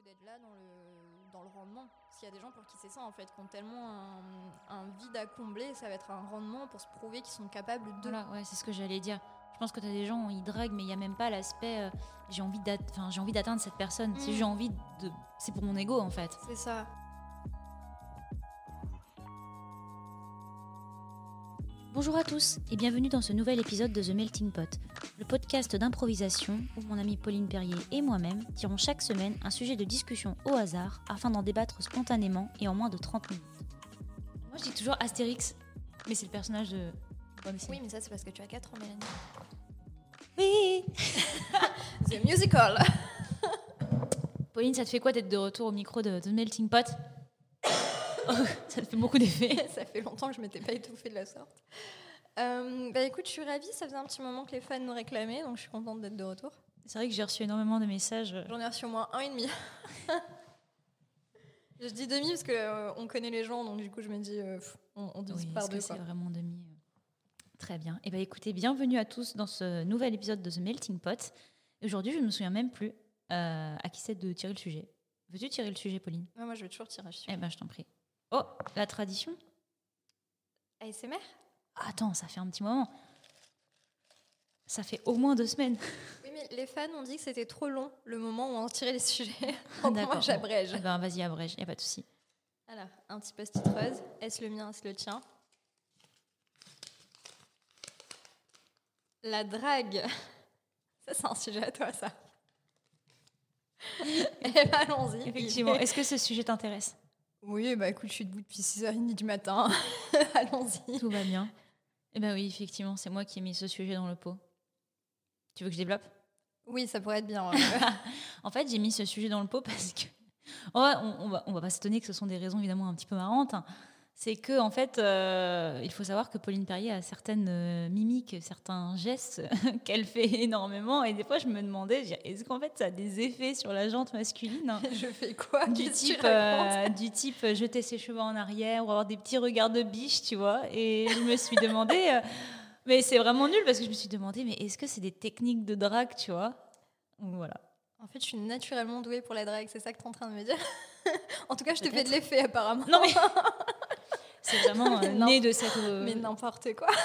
que d'être là dans le, dans le rendement. S'il y a des gens pour qui c'est ça, en fait, qui ont tellement un, un vide à combler, ça va être un rendement pour se prouver qu'ils sont capables de. Voilà, ouais, c'est ce que j'allais dire. Je pense que tu as des gens, ils draguent, mais il n'y a même pas l'aspect euh, j'ai envie d'atteindre cette personne. Si Mm. j'ai envie de. C'est pour mon ego, en fait. C'est ça. Bonjour à tous et bienvenue dans ce nouvel épisode de The Melting Pot, le podcast d'improvisation où mon amie Pauline Perrier et moi-même tirons chaque semaine un sujet de discussion au hasard afin d'en débattre spontanément et en moins de 30 minutes. Moi je dis toujours Astérix, mais c'est le personnage de... Oui, mais ça, c'est parce que tu as 4 ans, Mélanie. Oui The Musical Pauline, ça te fait quoi d'être de retour au micro de The Melting Pot? Ça fait beaucoup d'effets. Ça fait longtemps que je m'étais pas étouffée de la sorte. Euh, bah écoute, je suis ravie, ça faisait un petit moment que les fans nous réclamaient, donc je suis contente d'être de retour. C'est vrai que j'ai reçu énormément de messages. J'en ai reçu au moins un et demi. je dis demi parce que euh, on connaît les gens, donc du coup je me dis euh, on, on divise Oui, par deux. c'est vraiment demi euh, Très bien. Et ben écoutez, bienvenue à tous dans ce nouvel épisode de The Melting Pot. Aujourd'hui, je ne me souviens même plus euh, à qui c'est de tirer le sujet. Veux-tu tirer le sujet, Pauline? Moi je vais toujours tirer. Je suis Eh ben, je t'en prie. Oh, la tradition ASMR Attends, ça fait un petit moment. Ça fait au moins deux semaines. Oui, mais les fans ont dit que c'était trop long le moment où on tirait les sujets. donc moi D'accord. j'abrège. Eh ben, vas-y, abrège, y a pas de souci. Alors, un petit post-it rose. Est-ce le mien, est-ce le tien? La drague. Ça, c'est un sujet à toi, ça. Eh ben, allons-y. Effectivement. Est-ce que ce sujet t'intéresse? Oui, bah écoute, je suis debout depuis 6h30 du matin. allons-y. Tout va bien. Eh ben oui, effectivement, c'est moi qui ai mis ce sujet dans le pot. Tu veux que je développe? Oui, ça pourrait être bien. En fait, j'ai mis ce sujet dans le pot parce que. Oh, on, on va, on va pas s'étonner que ce sont des raisons évidemment un petit peu marrantes. C'est que, en fait, euh, il faut savoir que Pauline Perrier a certaines euh, mimiques, certains gestes qu'elle fait énormément. Et des fois, je me demandais, est-ce qu'en fait, ça a des effets sur la jante masculine hein je fais quoi du type, euh, du type jeter ses cheveux en arrière ou avoir des petits regards de biche, tu vois. Et je me suis demandé, mais c'est vraiment nul parce que je me suis demandé, mais est-ce que c'est des techniques de drague, tu vois? Voilà. En fait, je suis naturellement douée pour la drague, c'est ça que tu es en train de me dire? En tout cas, je te fais de l'effet apparemment. Non mais c'est vraiment euh, né de cette. euh, Mais n'importe quoi.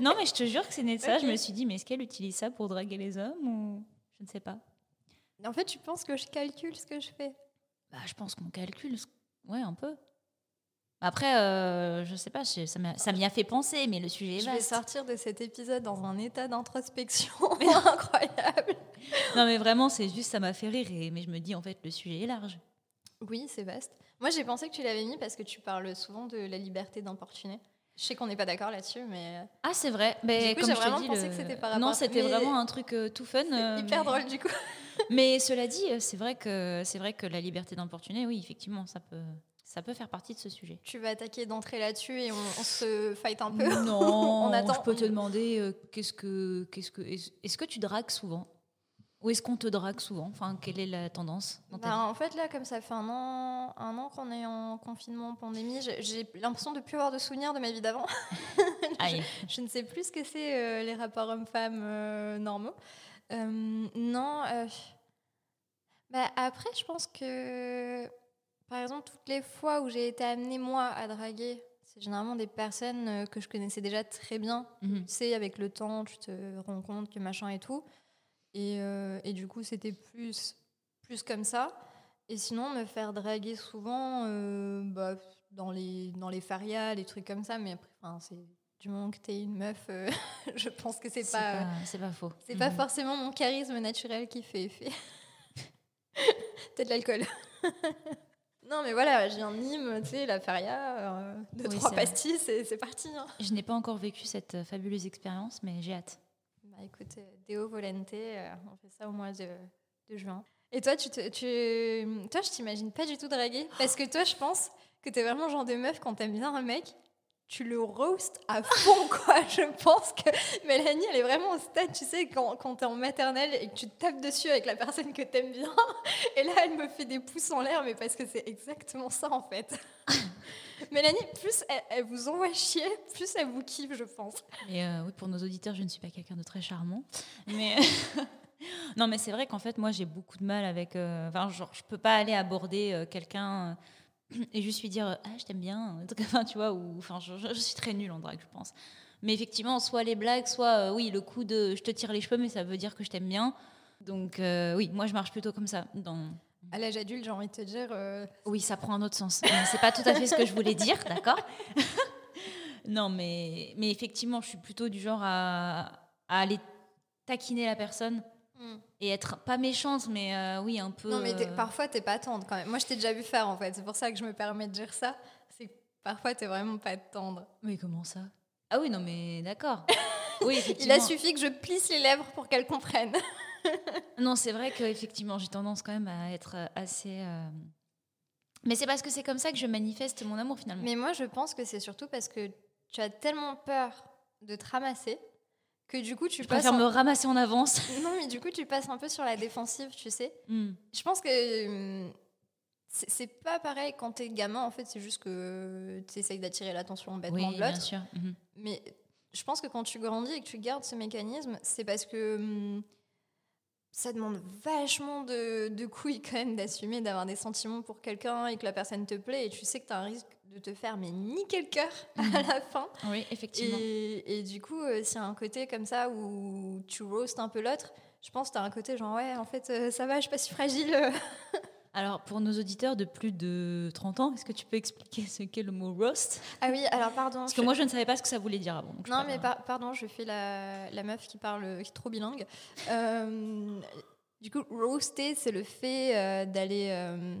Non mais je te jure que c'est né de ça. Je me suis dit mais est-ce qu'elle utilise ça pour draguer les hommes ou je ne sais pas. En fait, tu penses que je calcule ce que je fais? Bah je pense qu'on calcule. ce- Ouais un peu. Après euh, je sais pas. je- Ça m'y a fait penser mais le sujet est Je vais vaste. sortir de cet épisode dans un état d'introspection incroyable. Non mais vraiment c'est juste ça m'a fait rire et mais je me dis en fait le sujet est large. Oui, c'est vaste. Moi, j'ai pensé que tu l'avais mis parce que tu parles souvent de la liberté d'importuner. Je sais qu'on n'est pas d'accord là-dessus, mais Ah c'est vrai. Mais Du coup, comme j'ai vraiment pensé le- que c'était par Non c'était mais- vraiment un truc euh, tout fun. euh, hyper mais- drôle du coup. Mais cela dit euh, c'est vrai que c'est vrai que la liberté d'importuner oui effectivement ça peut ça peut faire partie de ce sujet. Tu vas attaquer d'entrée là-dessus et on, on se fight un peu. Non, On attend. je peux te demander euh, qu'est-ce que qu'est-ce que est-ce que tu dragues souvent? Ou est-ce qu'on te drague souvent? Enfin, quelle est la tendance dans ta Ben, en fait, là, comme ça fait un an, un an qu'on est en confinement, pandémie, j'ai- l'impression de ne plus avoir de souvenirs de ma vie d'avant. Je ne sais plus ce que c'est euh, les rapports hommes-femmes euh, normaux. Euh, non. bah, après, je pense que, par exemple, toutes les fois où j'ai été amenée, moi, à draguer, c'est généralement des personnes que je connaissais déjà très bien. Mhm. Tu sais, avec le temps, tu te rends compte que machin et tout. Et, euh, et du coup, c'était plus, plus comme ça. Et sinon, me faire draguer souvent euh, bah, dans, les, dans les farias, les trucs comme ça. Mais après, enfin, c'est du moment que t'es une meuf, euh, je pense que c'est pas, pas, c'est pas faux. c'est pas Mhm. forcément mon charisme naturel qui fait effet. Peut-être l'alcool. non, mais voilà, j'ai un Nîmes, tu sais, la faria, euh, deux, Oui, trois pastilles, c'est parti. hein. Je n'ai pas encore vécu cette fabuleuse expérience, mais j'ai hâte. Bah écoute, euh, Deo Volente, euh, on fait ça au mois de, juin. Et toi, tu, tu, toi, je t'imagine pas du tout draguer. Parce que toi, je pense que t'es vraiment le genre de meuf, quand t'aimes bien un mec, tu le roast à fond, quoi. Je pense que Mélanie, elle est vraiment au stade, tu sais, quand, quand t'es en maternelle et que tu te tapes dessus avec la personne que t'aimes bien. Et là, elle me fait des pouces en l'air, mais parce que c'est exactement ça, en fait. Mélanie, plus elle, vous envoie chier, plus elle vous kiffe, je pense. Et euh, oui, pour nos auditeurs, je ne suis pas quelqu'un de très charmant, mais Non, mais c'est vrai qu'en fait, moi, j'ai beaucoup de mal avec. euh, Enfin, genre, je peux pas aller aborder euh, quelqu'un euh, et juste lui dire Ah, je t'aime bien. Enfin, tu vois, ou. Enfin, je, suis très nulle en drague, je pense. Mais effectivement, soit les blagues, soit, oui, le coup de je te tire les cheveux, mais ça veut dire que je t'aime bien. Donc, oui, moi, je marche plutôt comme ça. À l'âge adulte, j'ai envie de te dire. euh, Oui, ça prend un autre sens. C'est pas tout à fait ce que je voulais dire, d'accord? Non, mais, mais effectivement, je suis plutôt du genre à, à aller taquiner la personne hmm. et être pas méchante, mais euh, oui, un peu. Non, mais t'es- euh, parfois, t'es pas tendre quand même. Moi, je t'ai déjà vu faire en fait. C'est pour ça que je me permets de dire ça. C'est que parfois, t'es vraiment pas tendre. Mais comment ça? Ah oui, non, mais d'accord. Oui, Il a suffi que je plisse les lèvres pour qu'elle comprenne. Non, c'est vrai qu'effectivement, j'ai tendance quand même à être euh, assez. euh, Mais c'est parce que c'est comme ça que je manifeste mon amour finalement. Mais moi, je pense que c'est surtout parce que tu as tellement peur de te ramasser que du coup, tu je passes. préfère en- me ramasser en avance. Non, mais du coup, tu passes un peu sur la défensive, tu sais. Hmm. Je pense que hum, c'est pas pareil quand t'es gamin. En fait, c'est juste que tu essayes d'attirer l'attention bêtement Oui, de bien l'autre. sûr. Mhm. Mais je pense que quand tu grandis et que tu gardes ce mécanisme, c'est parce que hum, ça demande vachement de, de couilles quand même d'assumer d'avoir des sentiments pour quelqu'un et que la personne te plaît et tu sais que tu as un risque de te faire mais niquer le cœur à la fin. Oui, effectivement. Et, et du coup, euh, s'il y a un côté comme ça où tu roastes un peu l'autre, je pense que tu as un côté genre ouais, en fait, euh, ça va, je suis pas si fragile. Alors, pour nos auditeurs de plus de 30 ans, est-ce que tu peux expliquer ce qu'est le mot roast? Ah oui, alors pardon. Parce je- que moi, je ne savais pas ce que ça voulait dire avant. Non, mais par- pardon, je fais la, la meuf qui parle, qui est trop bilingue. Euh, du coup, roaster, c'est le fait euh, d'aller. euh,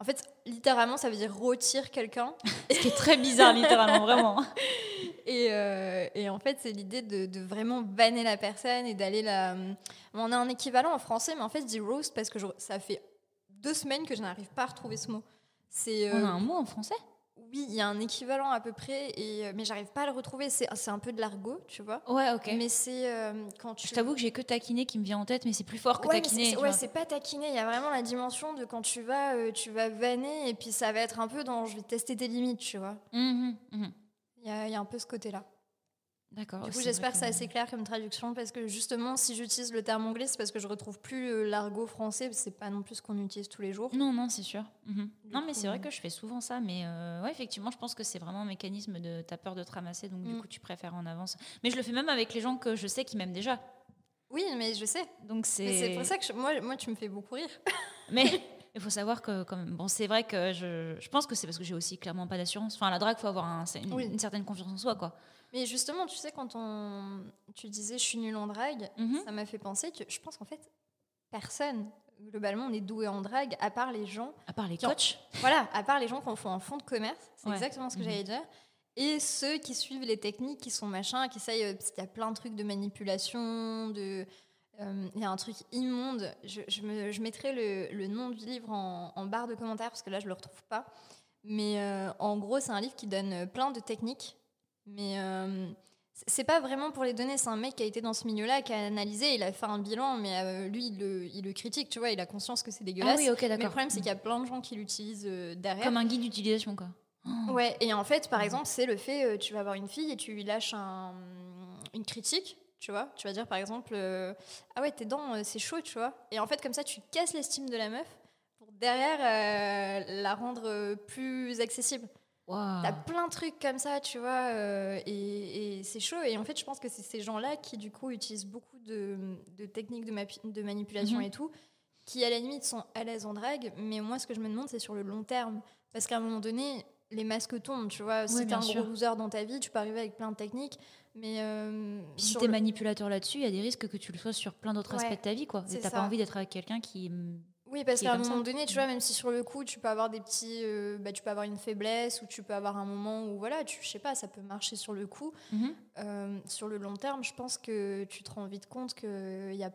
en fait, littéralement, ça veut dire rôtir quelqu'un. Ce qui est très bizarre, littéralement, vraiment. Et, euh, et en fait, c'est l'idée de, de vraiment banner la personne et d'aller la. On a un équivalent en français, mais en fait, je dis roast parce que je- ça fait deux semaines que je n'arrive pas à retrouver ce mot. C'est. On euh, a un mot en français? Oui, il y a un équivalent à peu près, et, euh, mais j'arrive pas à le retrouver. C'est c'est un peu de l'argot, tu vois. Ouais, ok. Mais c'est euh, quand tu. Je t'avoue que j'ai que taquiné qui me vient en tête, mais c'est plus fort que Ouais, taquiner. c'est- ouais, c'est pas taquiner. Il y a vraiment la dimension de quand tu vas, euh, tu vas vanner, et puis ça va être un peu dans je vais tester tes limites, tu vois. Mhm, mhm. Il y a, il y a un peu ce côté-là. D'accord. Du coup, j'espère vrai que c'est assez clair comme traduction, parce que justement, si j'utilise le terme anglais, c'est parce que je retrouve plus euh, l'argot français. C'est pas non plus ce qu'on utilise tous les jours. Non, non, c'est sûr. Mhm. Non, mais c'est vrai que je fais souvent ça. Mais euh, ouais, effectivement, je pense que c'est vraiment un mécanisme de t'as peur de te ramasser, donc du Mm. coup, tu préfères en avance. Mais je le fais même avec les gens que je sais qui m'aiment déjà. Oui, mais je sais. Donc c'est. c'est pour ça que je- moi, moi, tu me fais beaucoup rire. Mais il faut savoir que, quand même, bon, c'est vrai que je, je pense que c'est parce que j'ai aussi clairement pas d'assurance. Enfin, à la drague, faut avoir un- une, Oui. une certaine confiance en soi, quoi. Mais justement, tu sais, quand on, tu disais je suis nulle en drague, Mhm. ça m'a fait penser que je pense qu'en fait, personne, globalement, n'est doué en drague, à part les gens À part les Qui ont- coachs. Voilà, à part les gens qu'on fait en fond de commerce, c'est Ouais. exactement ce que Mhm. j'allais dire. Et ceux qui suivent les techniques, qui sont machin, qui essayent, euh, parce qu'il y a plein de trucs de manipulation, de... euh, Il y a un truc immonde. Je, je, me- je mettrai le, le nom du livre en, en barre de commentaires parce que là, je le retrouve pas. Mais euh, en gros, c'est un livre qui donne plein de techniques. Mais euh, c'est- pas vraiment pour les donner. C'est un mec qui a été dans ce milieu-là, qui a analysé, il a fait un bilan, mais euh, lui, il le, il le critique, tu vois, il a conscience que c'est Ah dégueulasse. oui, ok, Mais le problème, c'est qu'il y a plein de gens qui l'utilisent euh, derrière. Comme un guide d'utilisation, quoi. Oh. Ouais, et en fait, par exemple, c'est le fait, euh, tu vas avoir une fille et tu lui lâches un- une critique, tu vois. Tu vas dire, par exemple, euh, ah ouais, tes dents, c'est chaud, tu vois. Et en fait, comme ça, tu casses l'estime de la meuf pour derrière euh, la rendre plus accessible. T'as plein de trucs comme ça, tu vois, euh, et, et c'est chaud. Et en fait, je pense que c'est ces gens-là qui, du coup, utilisent beaucoup de, de techniques de, de manipulation Mhm. et tout, qui, à la limite, sont à l'aise en drague. Mais moi, ce que je me demande, c'est sur le long terme. Parce qu'à un moment donné, les masques tombent, tu vois. Si t'es un sûr. gros loser dans ta vie, tu peux arriver avec plein de techniques. Mais euh, Puis si t'es le- manipulateur là-dessus, il y a des risques que tu le sois sur plein d'autres Ouais, aspects de ta vie, quoi. Et t'as pas envie d'être avec quelqu'un qui. Mm, Oui, parce qu'à un moment ça. donné, tu vois, même si sur le coup, tu peux avoir des petits. euh, bah, tu peux avoir une faiblesse ou tu peux avoir un moment où, voilà, tu, je sais pas, ça peut marcher sur le coup. Mhm. Euh, sur le long terme, je pense que tu te rends vite compte que y a,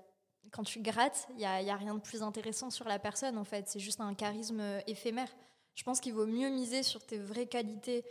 quand tu grattes, il n'y a, y a rien de plus intéressant sur la personne, en fait. C'est juste un charisme euh, éphémère. Je pense qu'il vaut mieux miser sur tes vraies qualités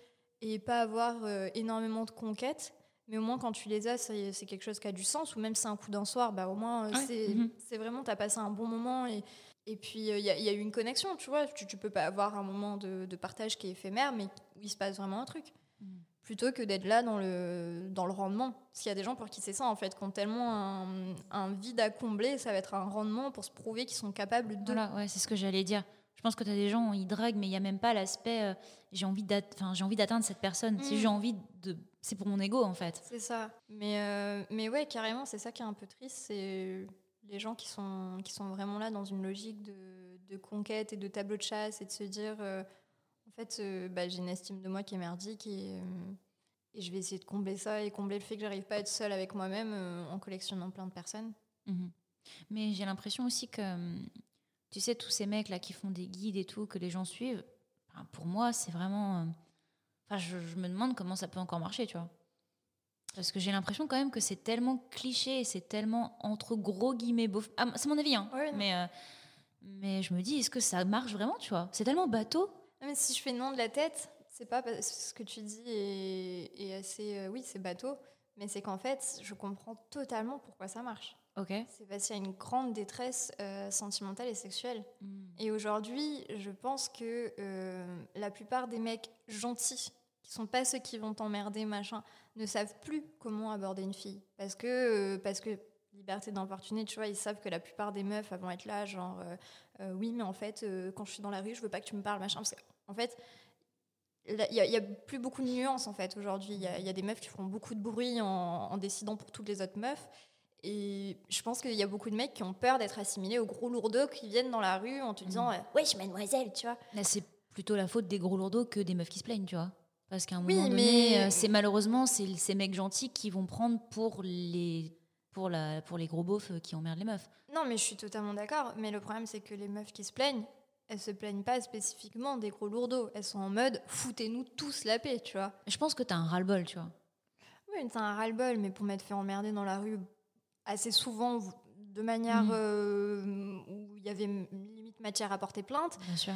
et pas avoir euh, énormément de conquêtes. Mais au moins, quand tu les as, c'est quelque chose qui a du sens. Ou même si c'est un coup d'un soir, bah, au moins, Ouais. c'est Mhm. c'est vraiment, tu as passé un bon moment. Et, et puis, il y, a- y a eu une connexion, tu vois. Tu, tu peux pas avoir un moment de, de partage qui est éphémère, mais où il se passe vraiment un truc. Mhm. plutôt que d'être là dans le, dans le rendement. Parce qu'il y a des gens pour qui c'est ça, en fait, qui ont tellement un, un vide à combler, ça va être un rendement pour se prouver qu'ils sont capables de. Voilà, ouais, c'est ce que j'allais dire. Je pense que tu as des gens, ils draguent, mais il n'y a même pas l'aspect euh, j'ai envie d'atteindre cette personne. Si Mm. j'ai envie de. C'est pour mon ego, en fait. C'est ça. Mais, euh, mais ouais, carrément, c'est ça qui est un peu triste, c'est les gens qui sont, qui sont vraiment là dans une logique de, de conquête et de tableau de chasse et de se dire, euh, en fait, euh, bah, j'ai une estime de moi qui est merdique et, euh, et je vais essayer de combler ça et combler le fait que j'arrive pas à être seule avec moi-même en collectionnant plein de personnes. Mhm. Mais j'ai l'impression aussi que, tu sais, tous ces mecs là qui font des guides et tout, que les gens suivent, pour moi, c'est vraiment. Enfin, je, je me demande comment ça peut encore marcher, tu vois. Parce que j'ai l'impression quand même que c'est tellement cliché et c'est tellement entre gros guillemets beau. Ah, c'est mon avis, hein. Ouais, mais, euh, mais je me dis, est-ce que ça marche vraiment, tu vois? C'est tellement bateau. Non, mais si je fais non de la tête, c'est pas parce- ce que tu dis est, est assez. euh, oui, c'est bateau, mais c'est qu'en fait, je comprends totalement pourquoi ça marche. Ok. C'est parce qu'il y a une grande détresse euh, sentimentale et sexuelle. Mm. Et aujourd'hui, je pense que la plupart des mecs gentils, qui sont pas ceux qui vont t'emmerder, machin, ne savent plus comment aborder une fille. Parce que, euh, parce que liberté d'importuner, tu vois, ils savent que la plupart des meufs vont être là, genre, euh, euh, oui, mais en fait, euh, quand je suis dans la rue, je veux pas que tu me parles, machin. Parce que, en fait, il y, a- il y a plus beaucoup de nuances, en fait, aujourd'hui. Il y a, il y a des meufs qui font beaucoup de bruit en, en décidant pour toutes les autres meufs. Et je pense qu'il y a beaucoup de mecs qui ont peur d'être assimilés aux gros lourdeaux qui viennent dans la rue en te disant euh, Wesh, mademoiselle, tu vois. Là, c'est plutôt la faute des gros lourdeaux que des meufs qui se plaignent, tu vois. Parce qu'à un Oui, moment donné, mais- euh, c'est malheureusement c'est ces mecs gentils qui vont prendre pour les pour la pour les gros beaufs euh, qui emmerdent les meufs. Non, mais je suis totalement d'accord. Mais le problème, c'est que les meufs qui se plaignent, elles se plaignent pas spécifiquement des gros lourdeaux. Elles sont en mode foutez-nous tous la paix, tu vois. Je pense que t'as un ras-le-bol, tu vois. Oui, t'as un ras-le-bol, mais pour m'être fait emmerder dans la rue assez souvent, de manière Mhm. euh, où il y avait matière à porter plainte, Bien sûr.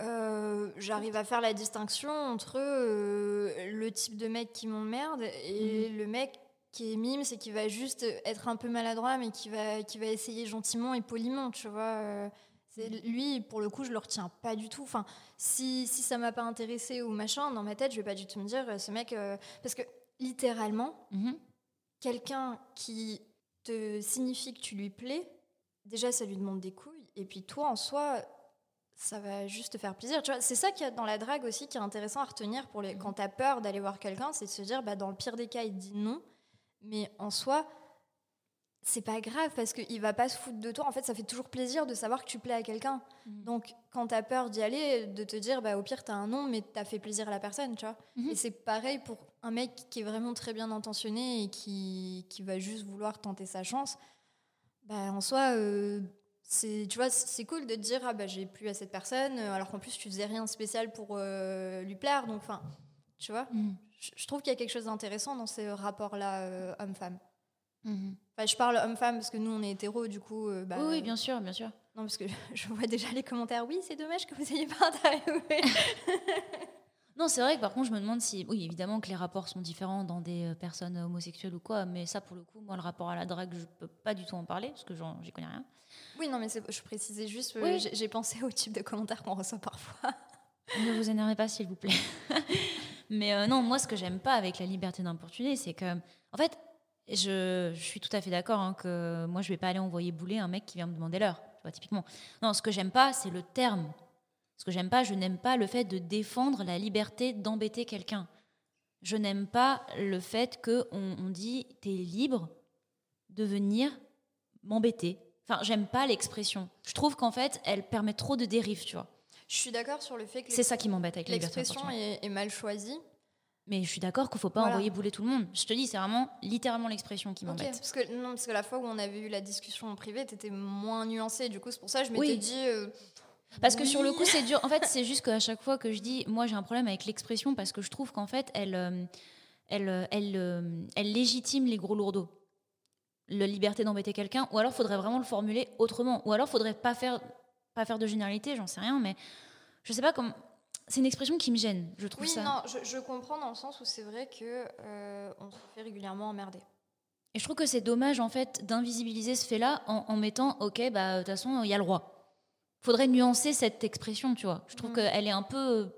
euh, j'arrive à faire la distinction entre euh, le type de mec qui m'emmerde et le mec qui est mime, c'est qui va juste être un peu maladroit, mais qui va, qui va essayer gentiment et poliment, tu vois. euh, c'est- lui, pour le coup, je le retiens pas du tout. Enfin, si, si ça m'a pas intéressé ou machin, dans ma tête, je vais pas du tout me dire, ce mec. euh, parce que littéralement, Mhm. quelqu'un qui te signifie que tu lui plais, déjà ça lui demande des couilles, et puis toi en soi, ça va juste te faire plaisir. Tu vois, c'est ça qu'il y a dans la drague aussi qui est intéressant à retenir pour les... quand tu as peur d'aller voir quelqu'un, c'est de se dire, bah, dans le pire des cas, il dit non, mais en soi, c'est pas grave parce qu'il va pas se foutre de toi. En fait, ça fait toujours plaisir de savoir que tu plais à quelqu'un. Mhm. Donc, quand tu as peur d'y aller, de te dire, bah, au pire, tu as un non, mais tu as fait plaisir à la personne, tu vois. Mhm. Et c'est pareil pour un mec qui est vraiment très bien intentionné et qui, qui va juste vouloir tenter sa chance. Bah, en soi, euh, c'est, tu vois, c'est cool de te dire, ah, bah, j'ai plu à cette personne, euh, alors qu'en plus, tu faisais rien de spécial pour euh, lui plaire. Donc, enfin, tu vois, Mhm. je, trouve qu'il y a quelque chose d'intéressant dans ces rapports-là, euh, homme-femme. Mhm. Enfin, je parle homme-femme parce que nous, on est hétéros, du coup. euh, bah, oui, oui, bien sûr, bien sûr. Non, parce que je vois déjà les commentaires. Oui, c'est dommage que vous ayez pas interviewé. Non, c'est vrai que par contre, je me demande si. Oui, évidemment que les rapports sont différents dans des euh, personnes homosexuelles ou quoi, mais ça, pour le coup, moi, le rapport à la drague, je peux pas du tout en parler parce que j'en- j'y connais rien. oui, non, mais je précisais juste. euh, Oui. j'ai- pensé au type de commentaires qu'on reçoit parfois. Ne vous énervez pas, s'il vous plaît. Mais euh, non, moi, ce que j'aime pas avec la liberté d'importuner, c'est que, en fait, je, je suis tout à fait d'accord hein, que moi, je vais pas aller envoyer bouler un mec qui vient me demander l'heure, tu vois, typiquement. Non, ce que j'aime pas, c'est le terme. Ce que j'aime pas, je n'aime pas le fait de défendre la liberté d'embêter quelqu'un. Je n'aime pas le fait que on, dit t'es libre de venir m'embêter. Enfin, j'aime pas l'expression. Je trouve qu'en fait, elle permet trop de dérives, tu vois. Je suis d'accord sur le fait que C'est ça qui m'embête avec l'expression est, est mal choisie. Mais je suis d'accord qu'il faut pas Voilà. envoyer bouler tout le monde. Je te dis, c'est vraiment littéralement l'expression qui m'embête. parce que non, parce que la fois où on avait eu la discussion en privé, t'étais moins nuancée. Du coup, c'est pour ça que je m'étais Oui. dit. euh, Parce que sur le coup, c'est dur. En fait, c'est juste qu'à chaque fois que je dis, moi j'ai un problème avec l'expression parce que je trouve qu'en fait, elle, euh, elle, euh, elle, euh, elle légitime les gros lourdeaux. La liberté d'embêter quelqu'un, ou alors faudrait vraiment le formuler autrement, ou alors faudrait pas faire, pas faire de généralité, j'en sais rien, mais je sais pas comment. C'est une expression qui me gêne, je trouve Oui, ça. non, je, je comprends dans le sens où c'est vrai que euh, on se fait régulièrement emmerder. Et je trouve que c'est dommage en fait d'invisibiliser ce fait-là en, en mettant ok bah de toute façon il y a le roi. Faudrait nuancer cette expression, tu vois. Je trouve Mhm. qu'elle est un peu,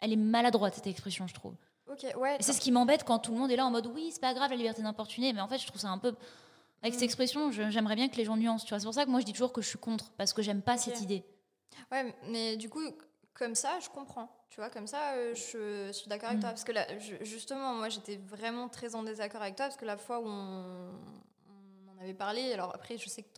elle est maladroite cette expression, je trouve. Ok, Ok, ouais. C'est ce qui m'embête quand tout le monde est là en mode oui, c'est pas grave la liberté d'importuner, mais en fait, je trouve ça un peu. Avec cette Mm. expression, j'aimerais bien que les gens nuancent, tu vois. C'est pour ça que moi, je dis toujours que je suis contre, parce que j'aime pas cette idée. Ouais, mais du coup, comme ça, je comprends. Tu vois, comme ça, euh, je, je suis d'accord avec Mm. toi. Parce que là, je- justement, moi, j'étais vraiment très en désaccord avec toi. Parce que la fois où on, on en avait parlé, alors après, je sais que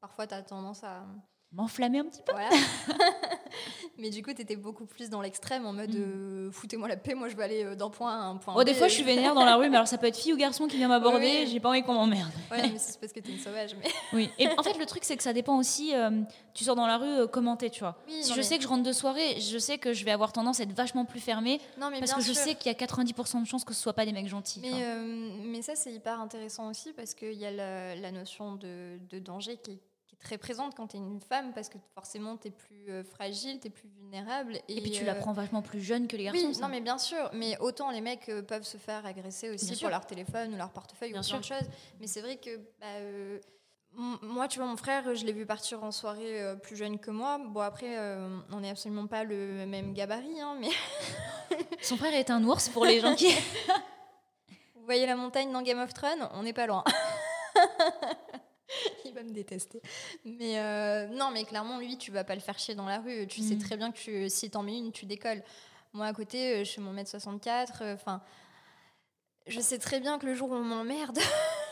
parfois, tu as tendance à. M'enflammer un petit peu. Voilà. mais du coup, tu étais beaucoup plus dans l'extrême, en mode Mm. euh, foutez-moi la paix, moi, je vais aller euh, d'un point à un point Oh, des fois, je suis vénère dans la rue, mais alors ça peut être fille ou garçon qui vient m'aborder, Oui, oui. j'ai pas envie qu'on m'emmerde. Ouais, mais c'est parce que t'es une sauvage. Mais... Oui. Et en fait, le truc, c'est que ça dépend aussi. euh, tu sors dans la rue, euh, commenter, tu vois. Oui, si je mais- sais que je rentre de soirée, je sais que je vais avoir tendance à être vachement plus fermée, Non, mais parce que je sais qu'il y a 90% de chances que ce soit pas des mecs gentils. Mais, euh, ça, c'est hyper intéressant aussi parce qu'il y a la, la notion de, de danger qui est très présente quand tu es une femme parce que forcément, tu es plus euh, fragile, tu es plus vulnérable. Et, Et puis tu euh, la prends vachement plus jeune que les garçons. Oui, ça. non, mais bien sûr. Mais autant les mecs euh, peuvent se faire agresser aussi Bien pour sûr. leur téléphone ou leur portefeuille Bien ou plein de choses. Mais c'est vrai que. bah, euh, moi, tu vois, mon frère, je l'ai vu partir en soirée euh, plus jeune que moi. Bon, après, on n'est absolument pas le même gabarit, hein, mais Son frère est un ours pour les gens qui. Vous voyez la montagne dans Game of Thrones? On n'est pas loin. Il va me détester. Mais euh, non, mais clairement, lui, tu vas pas le faire chier dans la rue. Tu sais Mm. très bien que tu, si t'en mets une, tu décolles. Moi, à côté, euh, je fais mon mètre 64. Enfin, je sais très bien que le jour où on m'emmerde,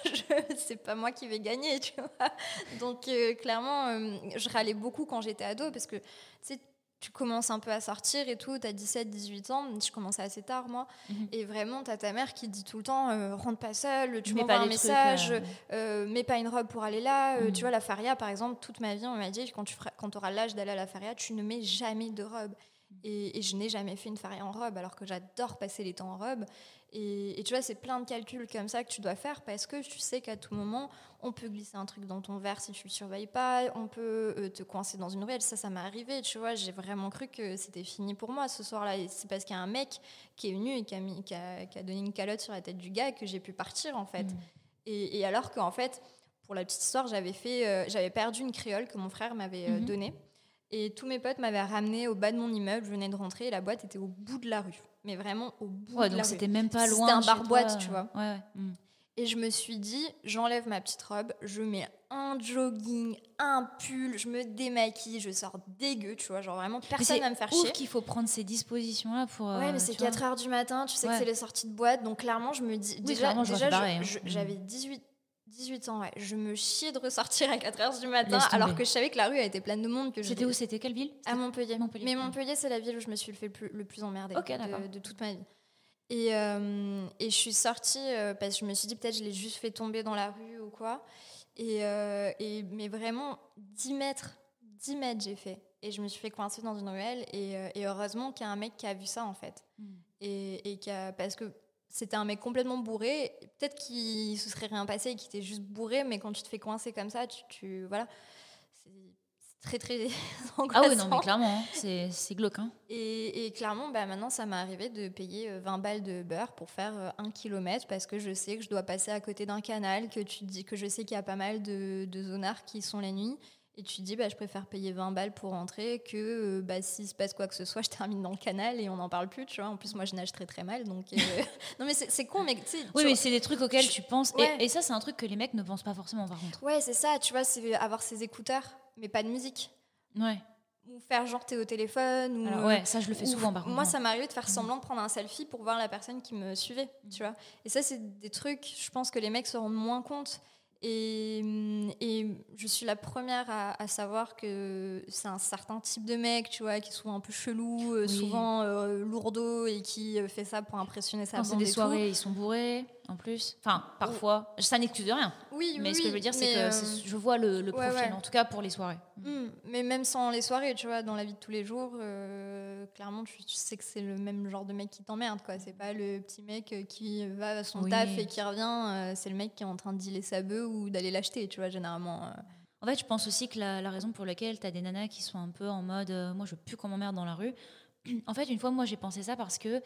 c'est pas moi qui vais gagner, tu vois. Donc, euh, clairement, euh, je râlais beaucoup quand j'étais ado parce que, tu sais, tu commences un peu à sortir et tout, t'as 17, 18 ans, je commençais assez tard moi, Mhm. et vraiment t'as ta mère qui dit tout le temps euh, rentre pas seule, tu mets m'envoies pas un trucs, message, euh, euh, mets pas une robe pour aller là, euh, Mhm. tu vois la faria par exemple, toute ma vie on m'a dit quand tu feras- quand auras l'âge d'aller à la faria, tu ne mets jamais de robe. Et, et je n'ai jamais fait une faria en robe alors que j'adore passer les temps en robe. Et, et tu vois, c'est plein de calculs comme ça que tu dois faire parce que tu sais qu'à tout moment, on peut glisser un truc dans ton verre si tu le surveilles pas, on peut euh, te coincer dans une ruelle. Ça, ça m'est arrivé, tu vois. J'ai vraiment cru que c'était fini pour moi ce soir-là. Et c'est parce qu'il y a un mec qui est venu et qui a, mis- qui a- qui a donné une calotte sur la tête du gars que j'ai pu partir en fait. Mm. Et, et alors qu'en fait, pour la petite histoire, j'avais fait, euh, j'avais perdu une créole que mon frère m'avait euh, Mhm. donnée. Et tous mes potes m'avaient ramené au bas de mon immeuble. Je venais de rentrer et la boîte était au bout de la rue. Mais vraiment au bout Ouais, de la donc rue. c'était même pas C'était loin. un de chez bar-boîte, tu vois. Ouais, ouais. Mm. Et je me suis dit, j'enlève ma petite robe, je mets un jogging, un pull, je me démaquille, je sors dégueu, tu vois. Genre vraiment, personne va me faire ouf chier. qu'il faut prendre ces dispositions-là pour. Ouais, euh, mais c'est tu vois. 4 heures du matin, tu sais Ouais. que c'est les sorties de boîte, donc clairement, je me dis. déjà, j'aurais déjà je- hein. Mm. j'avais 18, 18 ans, ouais. Je me chiais de ressortir à 4 heures du matin, alors que je savais que la rue elle était pleine de monde. que C'était où C'était quelle ville? À Montpellier. Montpellier. Mais. Montpellier, c'est la ville où je me suis fait le plus, le plus d'accord. de, de toute ma vie. Et, euh, et je suis sortie euh, parce que je me suis dit peut-être je l'ai juste fait tomber dans la rue ou quoi. Et, euh, et- mais vraiment, 10 mètres, 10 mètres j'ai fait. Et je me suis fait coincer dans une ruelle. Et, et heureusement qu'il y a un mec qui a vu ça en fait. Mm. Et, et qui a, parce que c'était un mec complètement bourré. Peut-être qu'il se serait rien passé et qu'il était juste bourré, mais quand tu te fais coincer comme ça, tu, tu voilà, c'est très très Ah angoissant. oui, non, mais clairement, hein, c'est glauque. hein. Et, et clairement, bah, maintenant, ça m'est arrivé de payer euh, 20 balles de beurre pour faire euh, un kilomètre parce que je sais que je dois passer à côté d'un canal, que, tu dis, que je sais qu'il y a pas mal de, de zonards qui sont la nuit. Et tu te dis, bah, je préfère payer 20 balles pour rentrer que euh, bah, s'il se passe quoi que ce soit, je termine dans le canal et on n'en parle plus. Tu vois. En plus, moi, je nage très très mal. Donc, euh, non, mais c'est con, mais. Oui, mais c'est des trucs auxquels tu penses. Et- Ouais. Et, ça, c'est un truc que les mecs ne pensent pas forcément, par contre. Ouais, c'est ça, tu vois, c'est avoir ses écouteurs, mais pas de musique. Ouais. Ou faire genre, t'es au téléphone. Ou, Alors, ouais, ça, je le fais Ou- souvent, par contre. Moi, hein. ça arrivé de faire semblant de prendre un selfie pour voir la personne qui me suivait, tu vois. Et ça, c'est des trucs, je pense que les mecs se rendent moins compte. Et, et je suis la première à, à savoir que c'est un certain type de mec, tu vois, qui est souvent un peu chelou, euh, Oui. souvent euh, lourdeau et qui euh, fait ça pour impressionner sa Quand c'est bande des et tout. soirées, ils sont bourrés, en plus. Enfin, parfois. Ça n'excuse rien. Oui, Mais oui, ce que je veux dire, c'est que euh, je vois le, profil, ouais. en tout cas pour les soirées. Hmm, mais même sans les soirées, tu vois, dans la vie de tous les jours, euh, clairement, tu, tu sais que c'est le même genre de mec qui t'emmerde, quoi. C'est pas le petit mec euh, qui va à son Oui. taf et qui revient, euh, c'est le mec qui est en train de dealer sa bœuf ou d'aller l'acheter, tu vois, généralement. En fait, je pense aussi que la, la raison pour laquelle tu as des nanas qui sont un peu en mode moi, je veux plus qu'on m'emmerde dans la rue. En fait, une fois, moi, j'ai pensé ça parce que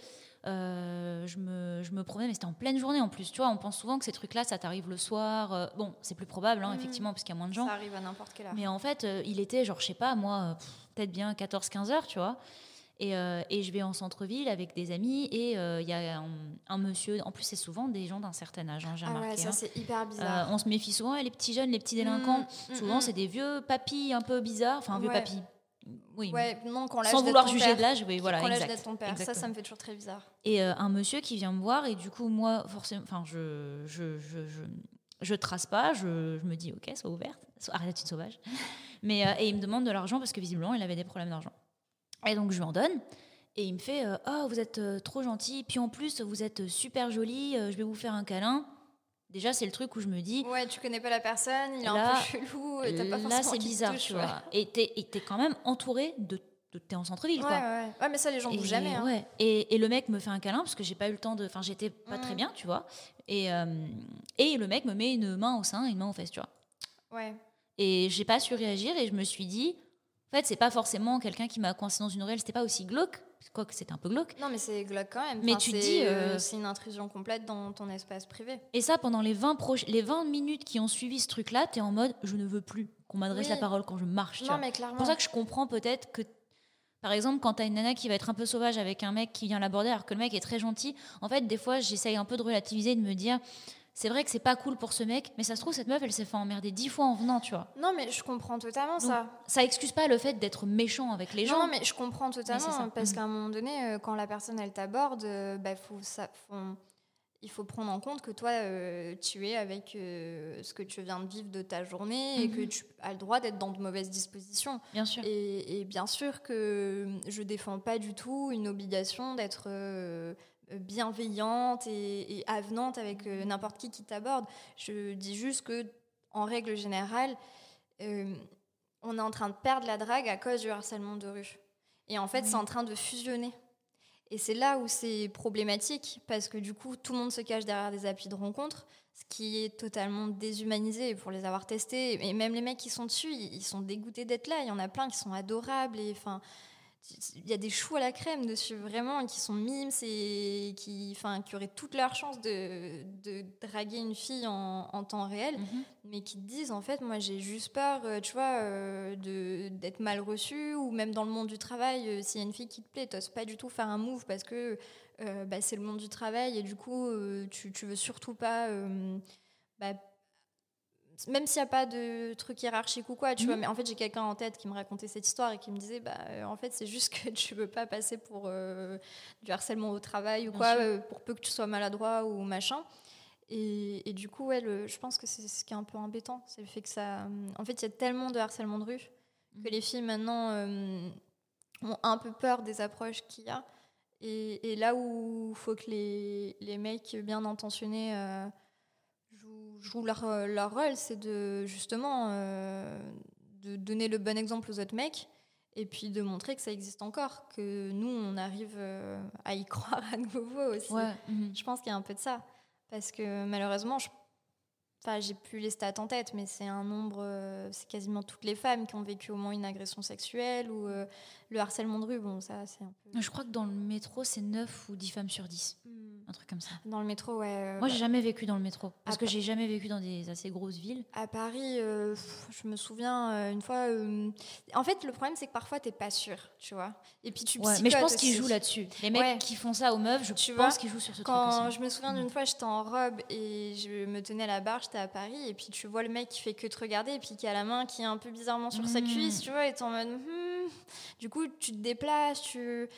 euh, je, me, je me promenais, mais c'était en pleine journée en plus. Tu vois, on pense souvent que ces trucs-là, ça t'arrive le soir. euh, bon, c'est plus probable, hein, Mhm. effectivement, parce qu'il y a moins de gens. Ça arrive à n'importe quelle heure. Mais en fait, euh, il était, genre, je sais pas, moi, peut-être bien 14-15 heures, tu vois. Et, et je vais en centre-ville avec des amis et il y a un, un monsieur, en plus c'est souvent des gens d'un certain âge, hein, j'ai Ah remarqué. ouais, ça hein. c'est hyper bizarre. on se méfie souvent, et les petits jeunes, les petits délinquants, Mm, mm, souvent mm. c'est des vieux papis un peu bizarres, enfin vieux Ouais. papis. Oui, Ouais, non, quand l'âge sans vouloir juger père. de l'âge, oui, voilà, quand l'âge exact. d'être ton père, ça, ça me fait toujours très bizarre. Et euh, un monsieur qui vient me voir, et du coup, moi, forcément, enfin, je, je, je, je, je trace pas, je, je me dis, ok, sois ouverte, sois- arrête une sauvage. Mais, euh, et il me demande de l'argent parce que visiblement, il avait des problèmes d'argent. Et donc, je lui en donne. Et il me fait, euh, oh, vous êtes trop gentil, puis en plus, vous êtes super jolie, je vais vous faire un câlin. Déjà, c'est le truc où je me dis, Ouais, tu connais pas la personne, il est Là- un peu chelou, et t'as pas forcément là, c'est bizarre, touche, tu vois. Et t'es et t'es quand même entouré de. t'es en centre-ville, Ouais, quoi. ouais, ouais. Ouais, mais ça, les gens bougent jamais. hein. ouais. et, et le mec me fait un câlin parce que j'ai pas eu le temps de. Enfin, j'étais pas très Mhm. bien, tu vois. Et, euh, et le mec me met une main au sein et une main aux fesses, tu vois. Ouais. Et j'ai pas su réagir et je me suis dit, en fait, c'est pas forcément quelqu'un qui m'a coincé dans une ruelle, c'était pas aussi glauque, quoique c'était un peu glauque. Non, mais c'est glauque quand même. Mais Enfin, tu c'est, dis, euh, c'est une intrusion complète dans ton espace privé. Et ça, pendant les 20, proches, les 20 minutes qui ont suivi ce truc-là, t'es en mode, je ne veux plus qu'on m'adresse Oui. la parole quand je marche. Non, mais C'est clairement. pour ça que je comprends peut-être que, par exemple, quand t'as une nana qui va être un peu sauvage avec un mec qui vient l'aborder alors que le mec est très gentil, en fait, des fois, j'essaye un peu de relativiser et de me dire, c'est vrai que c'est pas cool pour ce mec, mais ça se trouve, cette meuf, elle s'est fait emmerder dix fois en venant, tu vois. Non, mais je comprends totalement Donc, ça. Ça excuse pas le fait d'être méchant avec les gens. Non, mais je comprends totalement. ça. Parce Mhm. qu'à un moment donné, euh, quand la personne, elle t'aborde, euh, bah, faut, ça, faut- il faut prendre en compte que toi, euh, tu es avec euh, ce que tu viens de vivre de ta journée et que Mhm. tu as le droit d'être dans de mauvaises dispositions. Bien sûr. Et, et bien sûr que je défends pas du tout une obligation d'être euh, bienveillante et, et avenante avec euh, n'importe qui qui t'aborde. Je dis juste que, en règle générale, euh, on est en train de perdre la drague à cause du harcèlement de rue. Et en fait, c'est en train de fusionner. Et c'est là où c'est problématique, parce que du coup, tout le monde se cache derrière des applis de rencontres, ce qui est totalement déshumanisé pour les avoir testés. Et même les mecs qui sont dessus, ils ils sont dégoûtés d'être là. Il y en a plein qui sont adorables. Et enfin, il y a des choux à la crème dessus, vraiment, qui sont mimes et qui, enfin, qui auraient toute leur chance de, de draguer une fille en, en temps réel Mhm. mais qui te disent en fait moi j'ai juste peur euh, tu vois euh, d'être mal reçu ou même dans le monde du travail euh, s'il y a une fille qui te plaît t'oses pas du tout faire un move parce que euh, bah, c'est le monde du travail et du coup tu, tu veux surtout pas bah, même s'il n'y a pas de truc hiérarchique ou quoi, tu Mhm. vois, mais en fait j'ai quelqu'un en tête qui me racontait cette histoire et qui me disait, bah euh, en fait c'est juste que tu veux pas passer pour euh, du harcèlement au travail ou Bien quoi, euh, pour peu que tu sois maladroit ou machin. Et, et du coup, ouais, le- je pense que c'est ce qui est un peu embêtant, c'est le fait que ça. En fait, il y a tellement de harcèlement de rue que Mhm. les filles maintenant ont un peu peur des approches qu'il y a. Et, et là où il faut que les, les mecs bien intentionnés jouent, leur, euh, leur rôle, c'est de justement euh, de donner le bon exemple aux autres mecs et puis de montrer que ça existe encore, que nous, on arrive euh, à y croire à nouveau aussi. Ouais. mhm. Je pense qu'il y a un peu de ça. Parce que malheureusement, je... enfin, j'ai plus les stats en tête, mais c'est un nombre, euh, c'est quasiment toutes les femmes qui ont vécu au moins une agression sexuelle ou euh, le harcèlement de rue. Bon, ça, c'est un peu. Je crois que dans le métro, c'est 9 ou 10 femmes sur 10. Un truc comme ça. Dans le métro, ouais. euh, Moi, j'ai jamais vécu dans le métro. Parce que j'ai jamais vécu dans des assez grosses villes. À Paris, pff, je me souviens une fois. En fait, le problème, c'est que parfois, t'es pas sûr, tu vois. Et puis, tu Ouais, mais je pense qu'ils jouent là-dessus. Les mecs Ouais. qui font ça aux meufs, je Tu pense qu'ils jouent sur ce Quand truc aussi. je me souviens d'une fois, j'étais en robe et je me tenais à la barre, à Paris, et puis tu vois le mec qui fait que te regarder, et puis qui a la main qui est un peu bizarrement sur sa Mm. cuisse, tu vois, et t'es en mode. hmm. Du coup, tu te déplaces, tu.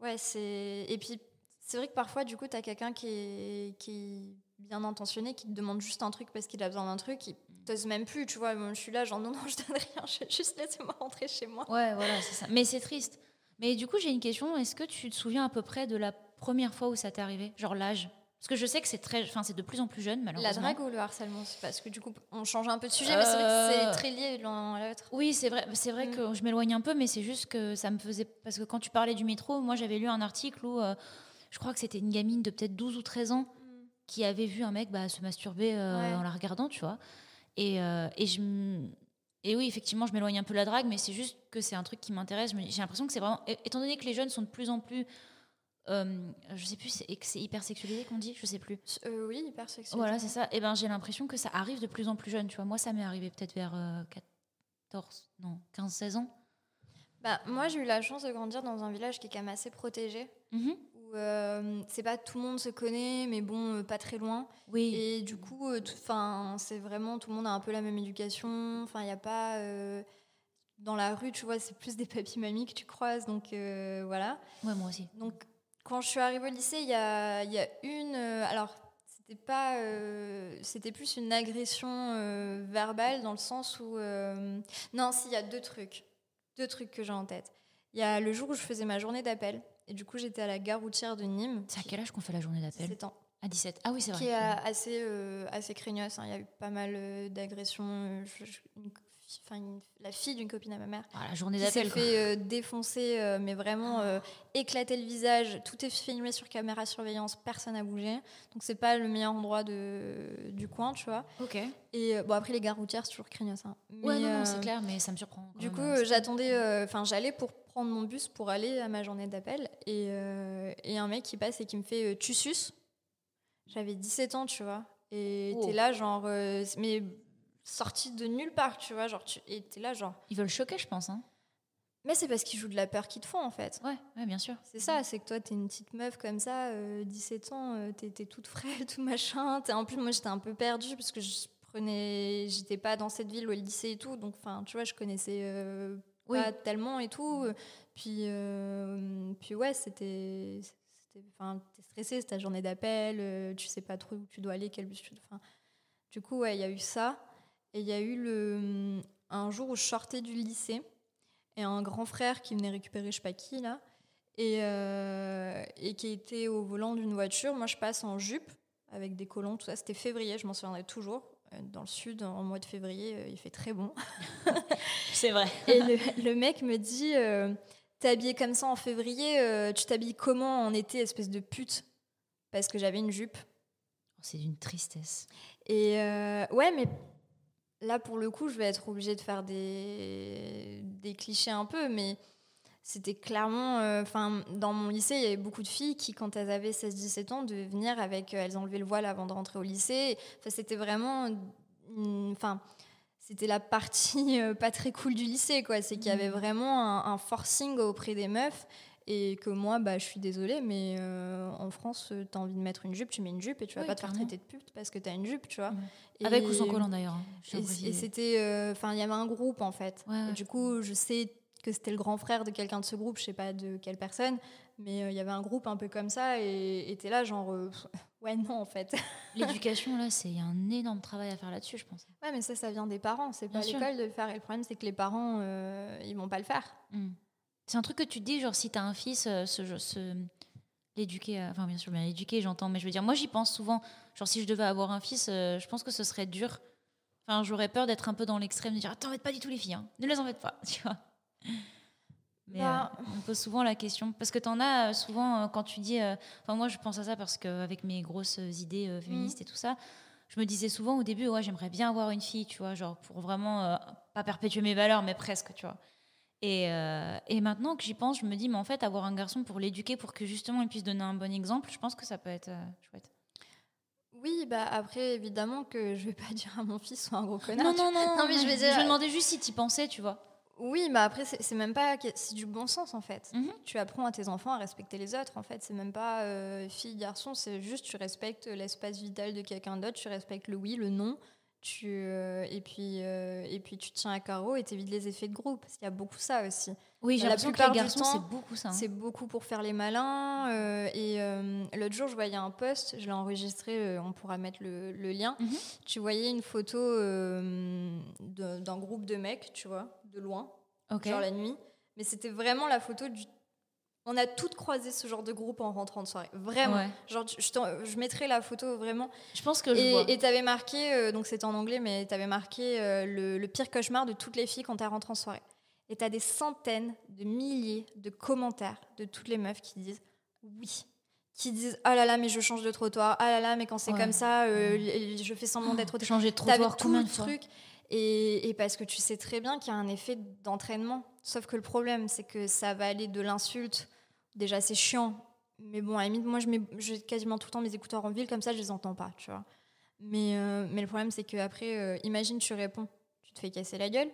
Ouais, c'est. Et puis, c'est vrai que parfois, du coup, t'as quelqu'un qui est, qui est bien intentionné, qui te demande juste un truc parce qu'il a besoin d'un truc, il t'ose même plus, tu vois. Moi, je suis là, genre, non, non, je donne rien, je juste laissez-moi rentrer chez moi. Ouais, voilà, c'est ça. Mais c'est triste. Mais du coup, j'ai une question. Est-ce que tu te souviens à peu près de la première fois où ça t'est arrivé? Genre l'âge? Parce que je sais que c'est très, enfin, c'est de plus en plus jeune, La malheureusement. drague ou le harcèlement Parce que du coup, on change un peu de sujet, mais c'est vrai que Euh, c'est très lié l'un à l'autre. Oui, c'est vrai, c'est vrai Mm. que je m'éloigne un peu, mais c'est juste que ça me faisait. Parce que quand tu parlais du métro, moi j'avais lu un article où euh, je crois que c'était une gamine de peut-être 12 ou 13 ans qui avait vu un mec bah, se masturber euh, Ouais. en la regardant, tu vois. Et, euh, et, je, et oui, effectivement, je m'éloigne un peu de la drague, mais c'est juste que c'est un truc qui m'intéresse. J'ai l'impression que c'est vraiment. Étant donné que les jeunes sont de plus en plus. Euh, je sais plus, c'est et que c'est hyper sexualisé qu'on dit, je sais plus. Euh, oui, hyper sexuel. Voilà, c'est ça. Et ben j'ai l'impression que ça arrive de plus en plus jeune, tu vois. Moi, ça m'est arrivé peut-être vers euh, 14, non, 15, 16 ans. Bah, moi, j'ai eu la chance de grandir dans un village qui est quand même assez protégé. Mhm. Où euh, c'est pas tout le monde se connaît, mais bon, euh, pas très loin. Oui. Et du coup, euh, tout- 'fin, c'est vraiment tout le monde a un peu la même éducation. Enfin, il n'y a pas. dans la rue, tu vois, c'est plus des papis-mamies que tu croises. Donc voilà. Ouais, moi aussi. Donc, quand je suis arrivée au lycée, il y a, il y a une. euh, alors, c'était pas. euh, c'était plus une agression euh, verbale dans le sens où. non, si, il y a deux trucs. Deux trucs que j'ai en tête. Il y a le jour où je faisais ma journée d'appel. Et du coup, j'étais à la gare routière de Nîmes. C'est à quel âge qu'on fait la journée d'appel 17 ans. À 17. Ah oui, c'est vrai. Qui est assez, euh, assez craignos. hein. Il y a eu pas mal d'agressions. une enfin, la fille d'une copine à ma mère Ah, la journée qui s'est d'appel. quoi. fait euh, défoncer, euh, mais vraiment euh, éclater le visage. Tout est filmé sur caméra surveillance, personne n'a bougé. Donc c'est pas le meilleur endroit de, du coin, tu vois. Ok. Et bon après les gares routières c'est toujours craignos. hein. Ouais, Mais, non, non, euh, c'est clair, mais ça me surprend. quand Du même, coup hein, j'attendais, enfin j'allais pour prendre mon bus pour aller à ma journée d'appel et, et un mec qui passe et qui me fait tu suces. J'avais 17 ans, tu vois. Et Oh. t'es là genre, mais sorti de nulle part, tu vois. Genre, tu, t'es là genre. Ils veulent choquer, je pense. Hein. Mais c'est parce qu'ils jouent de la peur qu'ils te font en fait. Ouais, ouais, bien sûr. C'est ça, c'est que toi, t'es une petite meuf comme ça, euh, 17 ans, euh, t'es t'es toute frêle, tout machin. T'es- En plus, moi, j'étais un peu perdue parce que je prenais, j'étais pas dans cette ville où est le lycée et tout, donc enfin, tu vois, je connaissais euh, Oui. pas tellement et tout. Puis, euh, puis ouais, c'était, c'était- enfin, t'es stressée, c'est ta journée d'appel, euh, tu sais pas trop où tu dois aller, quel bus tu enfin, du coup, ouais, il y a eu ça, et il y a eu le, un jour où je sortais du lycée et un grand frère qui venait récupérer je sais pas qui là et, euh, et qui était au volant d'une voiture. Moi, je passe en jupe avec des collants, tout ça. C'était février, je m'en souviendrai toujours. Euh, Dans le sud, en mois de février, euh, il fait très bon. C'est vrai. Et le, le mec me dit euh, T'es habillée comme ça en février, euh, tu t'habilles comment en été, espèce de pute? Parce que j'avais une jupe. C'est d'une tristesse. Et ouais, mais là, pour le coup, je vais être obligée de faire des, des clichés un peu, mais c'était clairement. euh, Enfin, dans mon lycée, il y avait beaucoup de filles qui, quand elles avaient 16-17 ans, de venir avec. euh, elles enlevaient le voile avant de rentrer au lycée. Enfin, c'était vraiment. Enfin. C'était la partie euh, pas très cool du lycée, quoi. C'est qu'il y avait vraiment un, un forcing auprès des meufs et que moi, bah, je suis désolée, mais euh, en France, euh, t'as envie de mettre une jupe, tu mets une jupe et tu vas Oui, pas te faire traiter de pute parce que t'as une jupe, tu vois. Avec ou sans collant d'ailleurs. hein, Et, c'était, euh, enfin, il y avait un groupe en fait. Ouais, Et ouais. du coup, je sais que c'était le grand frère de quelqu'un de ce groupe, je sais pas de quelle personne, mais euh, il y avait un groupe un peu comme ça et t'es là genre, euh, ouais non en fait. L'éducation, là, c'est un énorme travail à faire là-dessus, je pense. Ouais, mais ça, ça vient des parents, c'est pas l'école de le faire. Et le problème, c'est que les parents, euh, ils vont pas le faire. Mm. C'est un truc que tu dis, genre, si t'as un fils, euh, ce, ce- l'éduquer, euh, enfin, bien sûr, bien l'éduquer, j'entends, mais je veux dire, moi, j'y pense souvent. Genre, si je devais avoir un fils, euh, je pense que ce serait dur. Enfin, j'aurais peur d'être un peu dans l'extrême, de dire, attends, embête pas du tout les filles, hein. ne les embête pas, tu vois. Mais Bah. euh, on pose souvent la question. Parce que t'en as souvent, euh, quand tu dis. euh, Enfin, moi, je pense à ça parce qu'avec mes grosses idées féministes et tout ça, je me disais souvent au début, ouais, j'aimerais bien avoir une fille, tu vois, genre pour vraiment pas perpétuer mes valeurs, mais presque, tu vois. Et, euh, et maintenant que j'y pense, je me dis, mais en fait, avoir un garçon pour l'éduquer, pour que justement il puisse donner un bon exemple, je pense que ça peut être euh, chouette. Oui, bah après, évidemment que je vais pas dire à mon fils soit un gros connard. Non, non, non, Non, mais je vais dire- Je me demandais juste si tu pensais, tu vois. Oui, mais après, c'est même pas. C'est du bon sens en fait. Mhm. Tu apprends à tes enfants à respecter les autres. En fait, c'est même pas euh, fille, garçon, c'est juste tu respectes l'espace vital de quelqu'un d'autre, tu respectes le oui, le non. Tu, euh, et, puis, euh, et puis tu tiens à carreau et t'évites les effets de groupe. Parce qu'il y a beaucoup ça aussi. Oui, j'ai La l'impression que plupart les garçons, c'est beaucoup ça. hein. C'est beaucoup pour faire les malins. euh, et l'autre jour, je voyais un post, je l'ai enregistré, on pourra mettre le, le lien. Mhm. Tu voyais une photo d'un groupe de mecs, tu vois, de loin, Ok. genre la nuit. Mais c'était vraiment la photo du. On a toutes croisé ce genre de groupe en rentrant de soirée. Vraiment. Ouais. Genre, je, mettrai la photo vraiment. Je pense que je vois. Et tu avais marqué, euh, donc c'était en anglais, mais tu avais marqué euh, le, le pire cauchemar de toutes les filles quand elles rentrent en soirée. Et tu as des centaines de milliers de commentaires de toutes les meufs qui disent oui. Qui disent ah là là, mais je change de trottoir. Ah là là, mais quand c'est Ouais. comme ça, euh, je fais semblant d'être au changer de T'avais trottoir tout combien le de fois truc. Et, et parce que tu sais très bien qu'il y a un effet d'entraînement. Sauf que le problème, c'est que ça va aller de l'insulte. Déjà, c'est chiant. Mais bon, à la limite, moi, je mets j'ai quasiment tout le temps mes écouteurs en ville, comme ça, je les entends pas, tu vois. Mais, euh, mais le problème, c'est qu'après, imagine, tu réponds, tu te fais casser la gueule.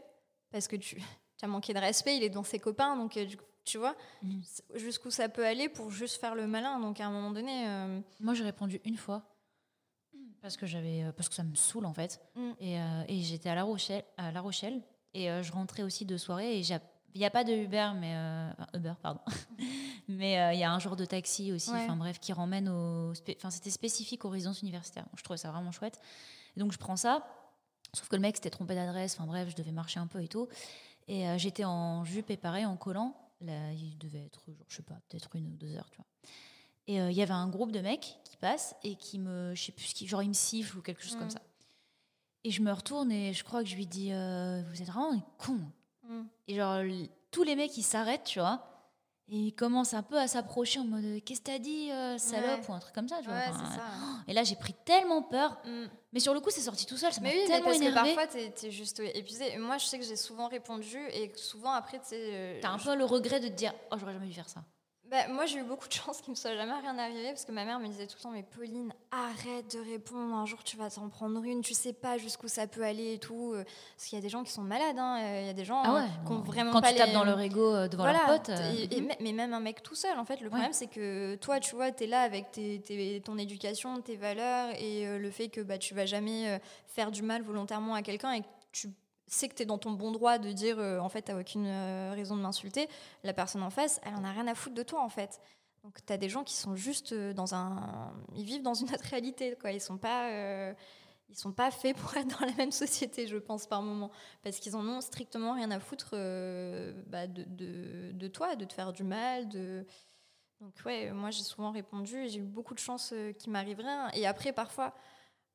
Parce que tu, as manqué de respect, il est dans ses copains, donc euh, tu vois, Mhm. jusqu'où ça peut aller pour juste faire le malin. Donc à un moment donné, euh, Moi, j'ai répondu une fois parce que j'avais euh, parce que ça me saoule en fait. Mm. Et, euh, et j'étais à La Rochelle, à La Rochelle et euh, je rentrais aussi de soirée et il n'y a pas de Uber mais euh, Uber pardon. mais il y a un genre de taxi aussi. Ouais. Enfin bref, qui ramène au. Enfin c'était spécifique aux résidences universitaires. Je trouvais ça vraiment chouette. Et donc je prends ça. Sauf que le mec s'était trompé d'adresse. Enfin bref, je devais marcher un peu et tout. Et j'étais en jupe et pareil en collant. Là, il devait être, genre, je sais pas, peut-être une ou deux heures, tu vois. Et euh, il y avait un groupe de mecs qui passent et qui me, je sais plus, ce qui, genre ils me sifflent ou quelque chose Mm. comme ça. Et je me retourne et je crois que je lui dis, euh, vous êtes vraiment des cons. mm. Et genre tous les mecs ils s'arrêtent, tu vois. Et ils commencent un peu à s'approcher en mode, qu'est-ce que t'as dit, euh, salope Ouais. ou un truc comme ça, tu vois. ouais, Enfin, c'est ça. Et là j'ai pris tellement peur. Mm. Mais sur le coup c'est sorti tout seul, ça m'a Mais oui, mais tellement parce que parfois, t'es es juste épuisé. Moi, je sais que j'ai souvent répondu et souvent, après, tu sais. euh, T'as un je- peu le regret de te dire, oh j'aurais jamais dû faire ça. Bah, moi, j'ai eu beaucoup de chance qu'il me soit jamais rien arrivé parce que ma mère me disait tout le temps Mais Pauline, arrête de répondre. Un jour, tu vas t'en prendre une. Tu sais pas jusqu'où ça peut aller et tout. Euh, Parce qu'il y a des gens qui sont malades. hein. Euh, Il y a des gens Ah ouais. euh, qui ont vraiment Quand pas tu tapes dans leur ego devant voilà. leurs potes. Et- et mè- mais même un mec tout seul, en fait, le problème, c'est que toi, tu vois, tu es là avec tes, tes- ton éducation, tes valeurs et le fait que bah, tu vas jamais faire du mal volontairement à quelqu'un et que tu sais que tu es dans ton bon droit de dire, euh, en fait, tu aucune euh, raison de m'insulter. La personne en face, elle en a rien à foutre de toi, en fait. Donc, tu as des gens qui sont juste euh, dans un. Ils vivent dans une autre réalité, quoi. Ils sont pas. euh, Ils sont pas faits pour être dans la même société, je pense, par moment. Parce qu'ils en ont strictement rien à foutre bah, de, de, de toi, de te faire du mal. De... Donc, ouais, moi, j'ai souvent répondu j'ai eu beaucoup de chance qu'il m'arrive rien. Et après, parfois,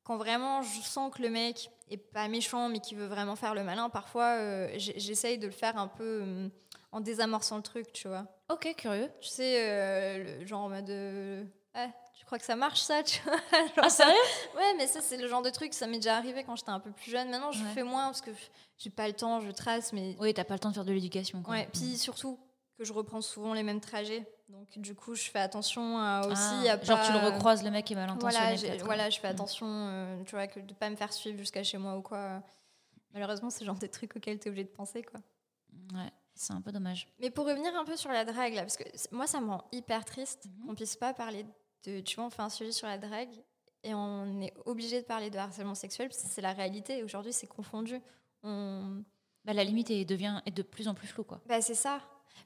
quand vraiment je sens que le mec est pas méchant, mais qui veut vraiment faire le malin, parfois, euh, j'essaye de le faire un peu euh, en désamorçant le truc, tu vois. Ok, curieux. Tu sais, euh, le, genre en mode. Ah, tu crois que ça marche, ça tu vois? Genre, Ah sérieux? Ouais, mais ça, c'est le genre de truc, ça m'est déjà arrivé quand j'étais un peu plus jeune. Maintenant, je Ouais. fais moins parce que j'ai pas le temps, je trace, mais. Oui, t'as pas le temps de faire de l'éducation. quoi. Ouais, puis surtout que je reprends souvent les mêmes trajets. Donc, du coup, je fais attention à aussi Ah, à genre pas- tu le recroises, le mec est mal intentionné. Voilà, voilà, je fais Mm. attention, euh, tu vois, que de pas me faire suivre jusqu'à chez moi ou quoi. Malheureusement, c'est genre des trucs auxquels tu es obligé de penser, quoi. Ouais, c'est un peu dommage. Mais pour revenir un peu sur la drague, là, parce que moi, ça me rend hyper triste Mhm. qu'on puisse pas parler de. Tu vois, on fait un sujet sur la drague et on est obligé de parler de harcèlement sexuel parce que c'est la réalité. Aujourd'hui, c'est confondu. On... Bah, la limite devient est de plus en plus floue, quoi. Bah, c'est ça.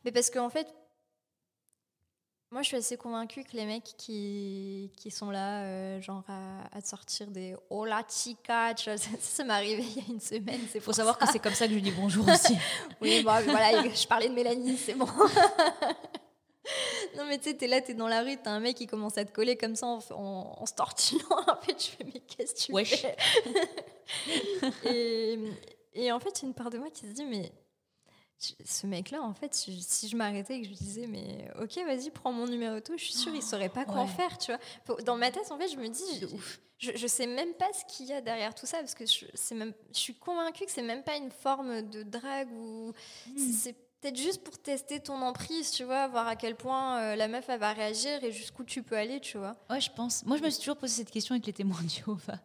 Mais parce qu'en fait, moi, je suis assez convaincue que les mecs qui, qui sont là, euh, genre à, à te sortir des Hola chica, tu vois, ça, ça m'est arrivé il y a une semaine. C'est Faut savoir ça. que c'est comme ça que je dis bonjour aussi. Oui, bon, voilà, je parlais de Mélanie, c'est bon. non, mais tu sais, t'es là, t'es dans la rue, t'as un mec qui commence à te coller comme ça en, en, en se tortillant. En fait, je fais, mais qu'est-ce que tu Wesh. fais? Et, et en fait, il y a une part de moi qui se dit, mais ce mec-là, en fait, si je m'arrêtais et que je lui disais, mais ok, vas-y, prends mon numéro tout, je suis sûre, il saurait pas quoi en Ouais. faire, tu vois. Dans ma tête, en fait, je me dis, je, je, sais même pas ce qu'il y a derrière tout ça, parce que je, même, je suis convaincue que c'est même pas une forme de drague ou. c'est- C'est peut-être juste pour tester ton emprise, tu vois, voir à quel point euh, la meuf, elle va réagir et jusqu'où tu peux aller, tu vois. Ouais, je pense. Moi, je me suis toujours posé cette question avec les témoins de Jéhovah.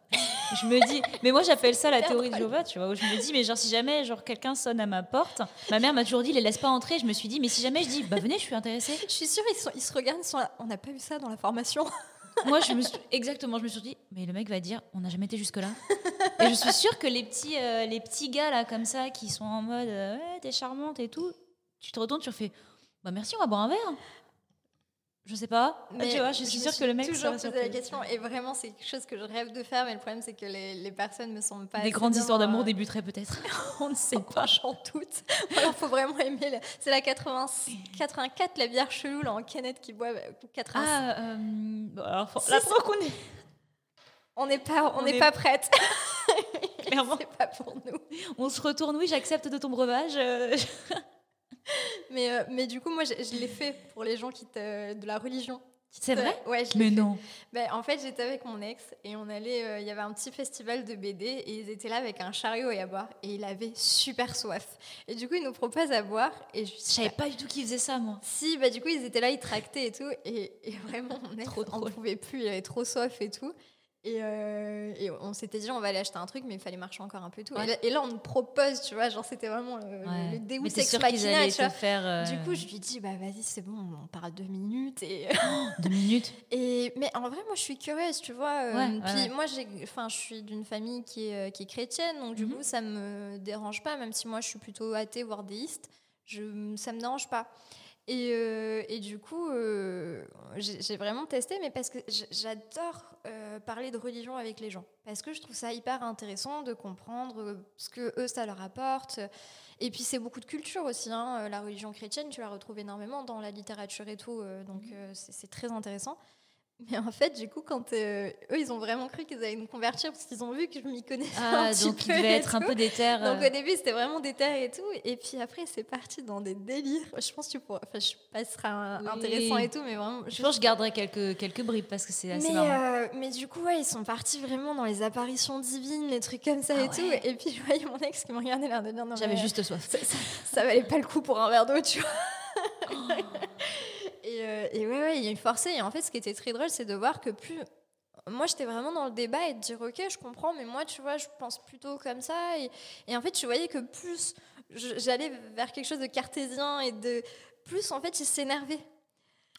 Je me dis, mais moi, j'appelle ça la théorie de. Jéhovah, tu vois, où je me dis, mais genre, si jamais genre quelqu'un sonne à ma porte, ma mère m'a toujours dit, les laisse pas entrer. Je me suis dit, mais si jamais je dis, bah venez, je suis intéressée. Je suis sûre, ils, sont, ils se regardent, ils sont là, on n'a pas vu ça dans la formation. Moi, je me suis exactement, je me suis dit, mais le mec va dire, on n'a jamais été jusque là. Et je suis sûre que les petits, euh, les petits gars là comme ça, qui sont en mode, euh, ouais, t'es charmante et tout, tu te retournes, tu refais, bah merci, on va boire un verre. Je sais pas. Ah, tu vois, je suis sûre que le mec toujours posé la question et vraiment c'est quelque chose que je rêve de faire, mais le problème c'est que les, les personnes me semblent pas. Des grandes histoires d'amour euh, débuteraient peut-être. on ne sait pas. Toutes. Ou Alors, faut vraiment aimer. la- C'est la 80... 84, la bière chelou, là, en canette qui boit. 80... Ah, euh, bon, alors, faut- qu'on est on n'est pas, on on n'est est- pas prête. clairement, C'est pas pour nous. on se retourne. Oui, j'accepte de ton breuvage. Mais, euh, mais du coup, moi, je, je l'ai fait pour les gens qui de la religion. C'est vrai Ouais, je Mais fait. non. Ben, en fait, j'étais avec mon ex et on allait. euh, Il y avait un petit festival de BD et ils étaient là avec un chariot et à boire et il avait super soif. Et du coup, il nous propose à boire et je Je savais pas du tout qui faisait ça, moi. Si, bah du coup, ils étaient là, ils tractaient et tout. Et, et vraiment, mon ex, Trop on pouvait plus, il avait trop soif et tout. Et, euh, et on s'était dit, on va aller acheter un truc, mais il fallait marcher encore un peu et tout. Et, là, et là, on nous propose, tu vois, genre, c'était vraiment le, Ouais. le dégoût qu'ils machina, tu vois. faire euh, Du coup, je lui dis, bah vas-y, c'est bon, on parle deux minutes. Et, deux minutes. et, mais en vrai, moi, je suis curieuse, tu vois. euh, Ouais, puis moi, je suis d'une famille qui est, qui est chrétienne, donc du Mhm. coup, ça me dérange pas, même si moi, je suis plutôt athée, voire déiste, je, ça me dérange pas. Et, euh, et du coup, euh, j'ai vraiment testé, mais parce que j'adore euh, parler de religion avec les gens. Parce que je trouve ça hyper intéressant de comprendre ce que eux, ça leur apporte. Et puis, c'est beaucoup de culture aussi. hein. La religion chrétienne, tu la retrouves énormément dans la littérature et tout. donc, c'est c'est très intéressant. Mais en fait, du coup, quand euh, eux, ils ont vraiment cru qu'ils allaient nous convertir parce qu'ils ont vu que je m'y connaissais un Ah, petit donc peu il devait et être un peu déter. Donc euh, au début, c'était vraiment des terres et tout. Et puis après, c'est parti dans des délires. Je pense que tu pourras... enfin, je sais pas, ce sera Oui. intéressant et tout, mais vraiment... Je pense que je garderai quelques, quelques bribes parce que c'est assez mais, euh, mais du coup, ouais, ils sont partis vraiment dans les apparitions divines, les trucs comme ça Ah et tout. Et puis, je voyais mon ex qui me regardait l'air de dire J'avais juste soif. ça, ça- ça valait pas le coup pour un verre d'eau, tu vois. et, euh, et ouais, ouais, il forçait. Et en fait, ce qui était très drôle, c'est de voir que plus. Moi, j'étais vraiment dans le débat et de dire, ok, je comprends, mais moi, tu vois, je pense plutôt comme ça. Et, et en fait, tu voyais que plus je- j'allais vers quelque chose de cartésien et de. Plus, en fait, ils s'énervaient.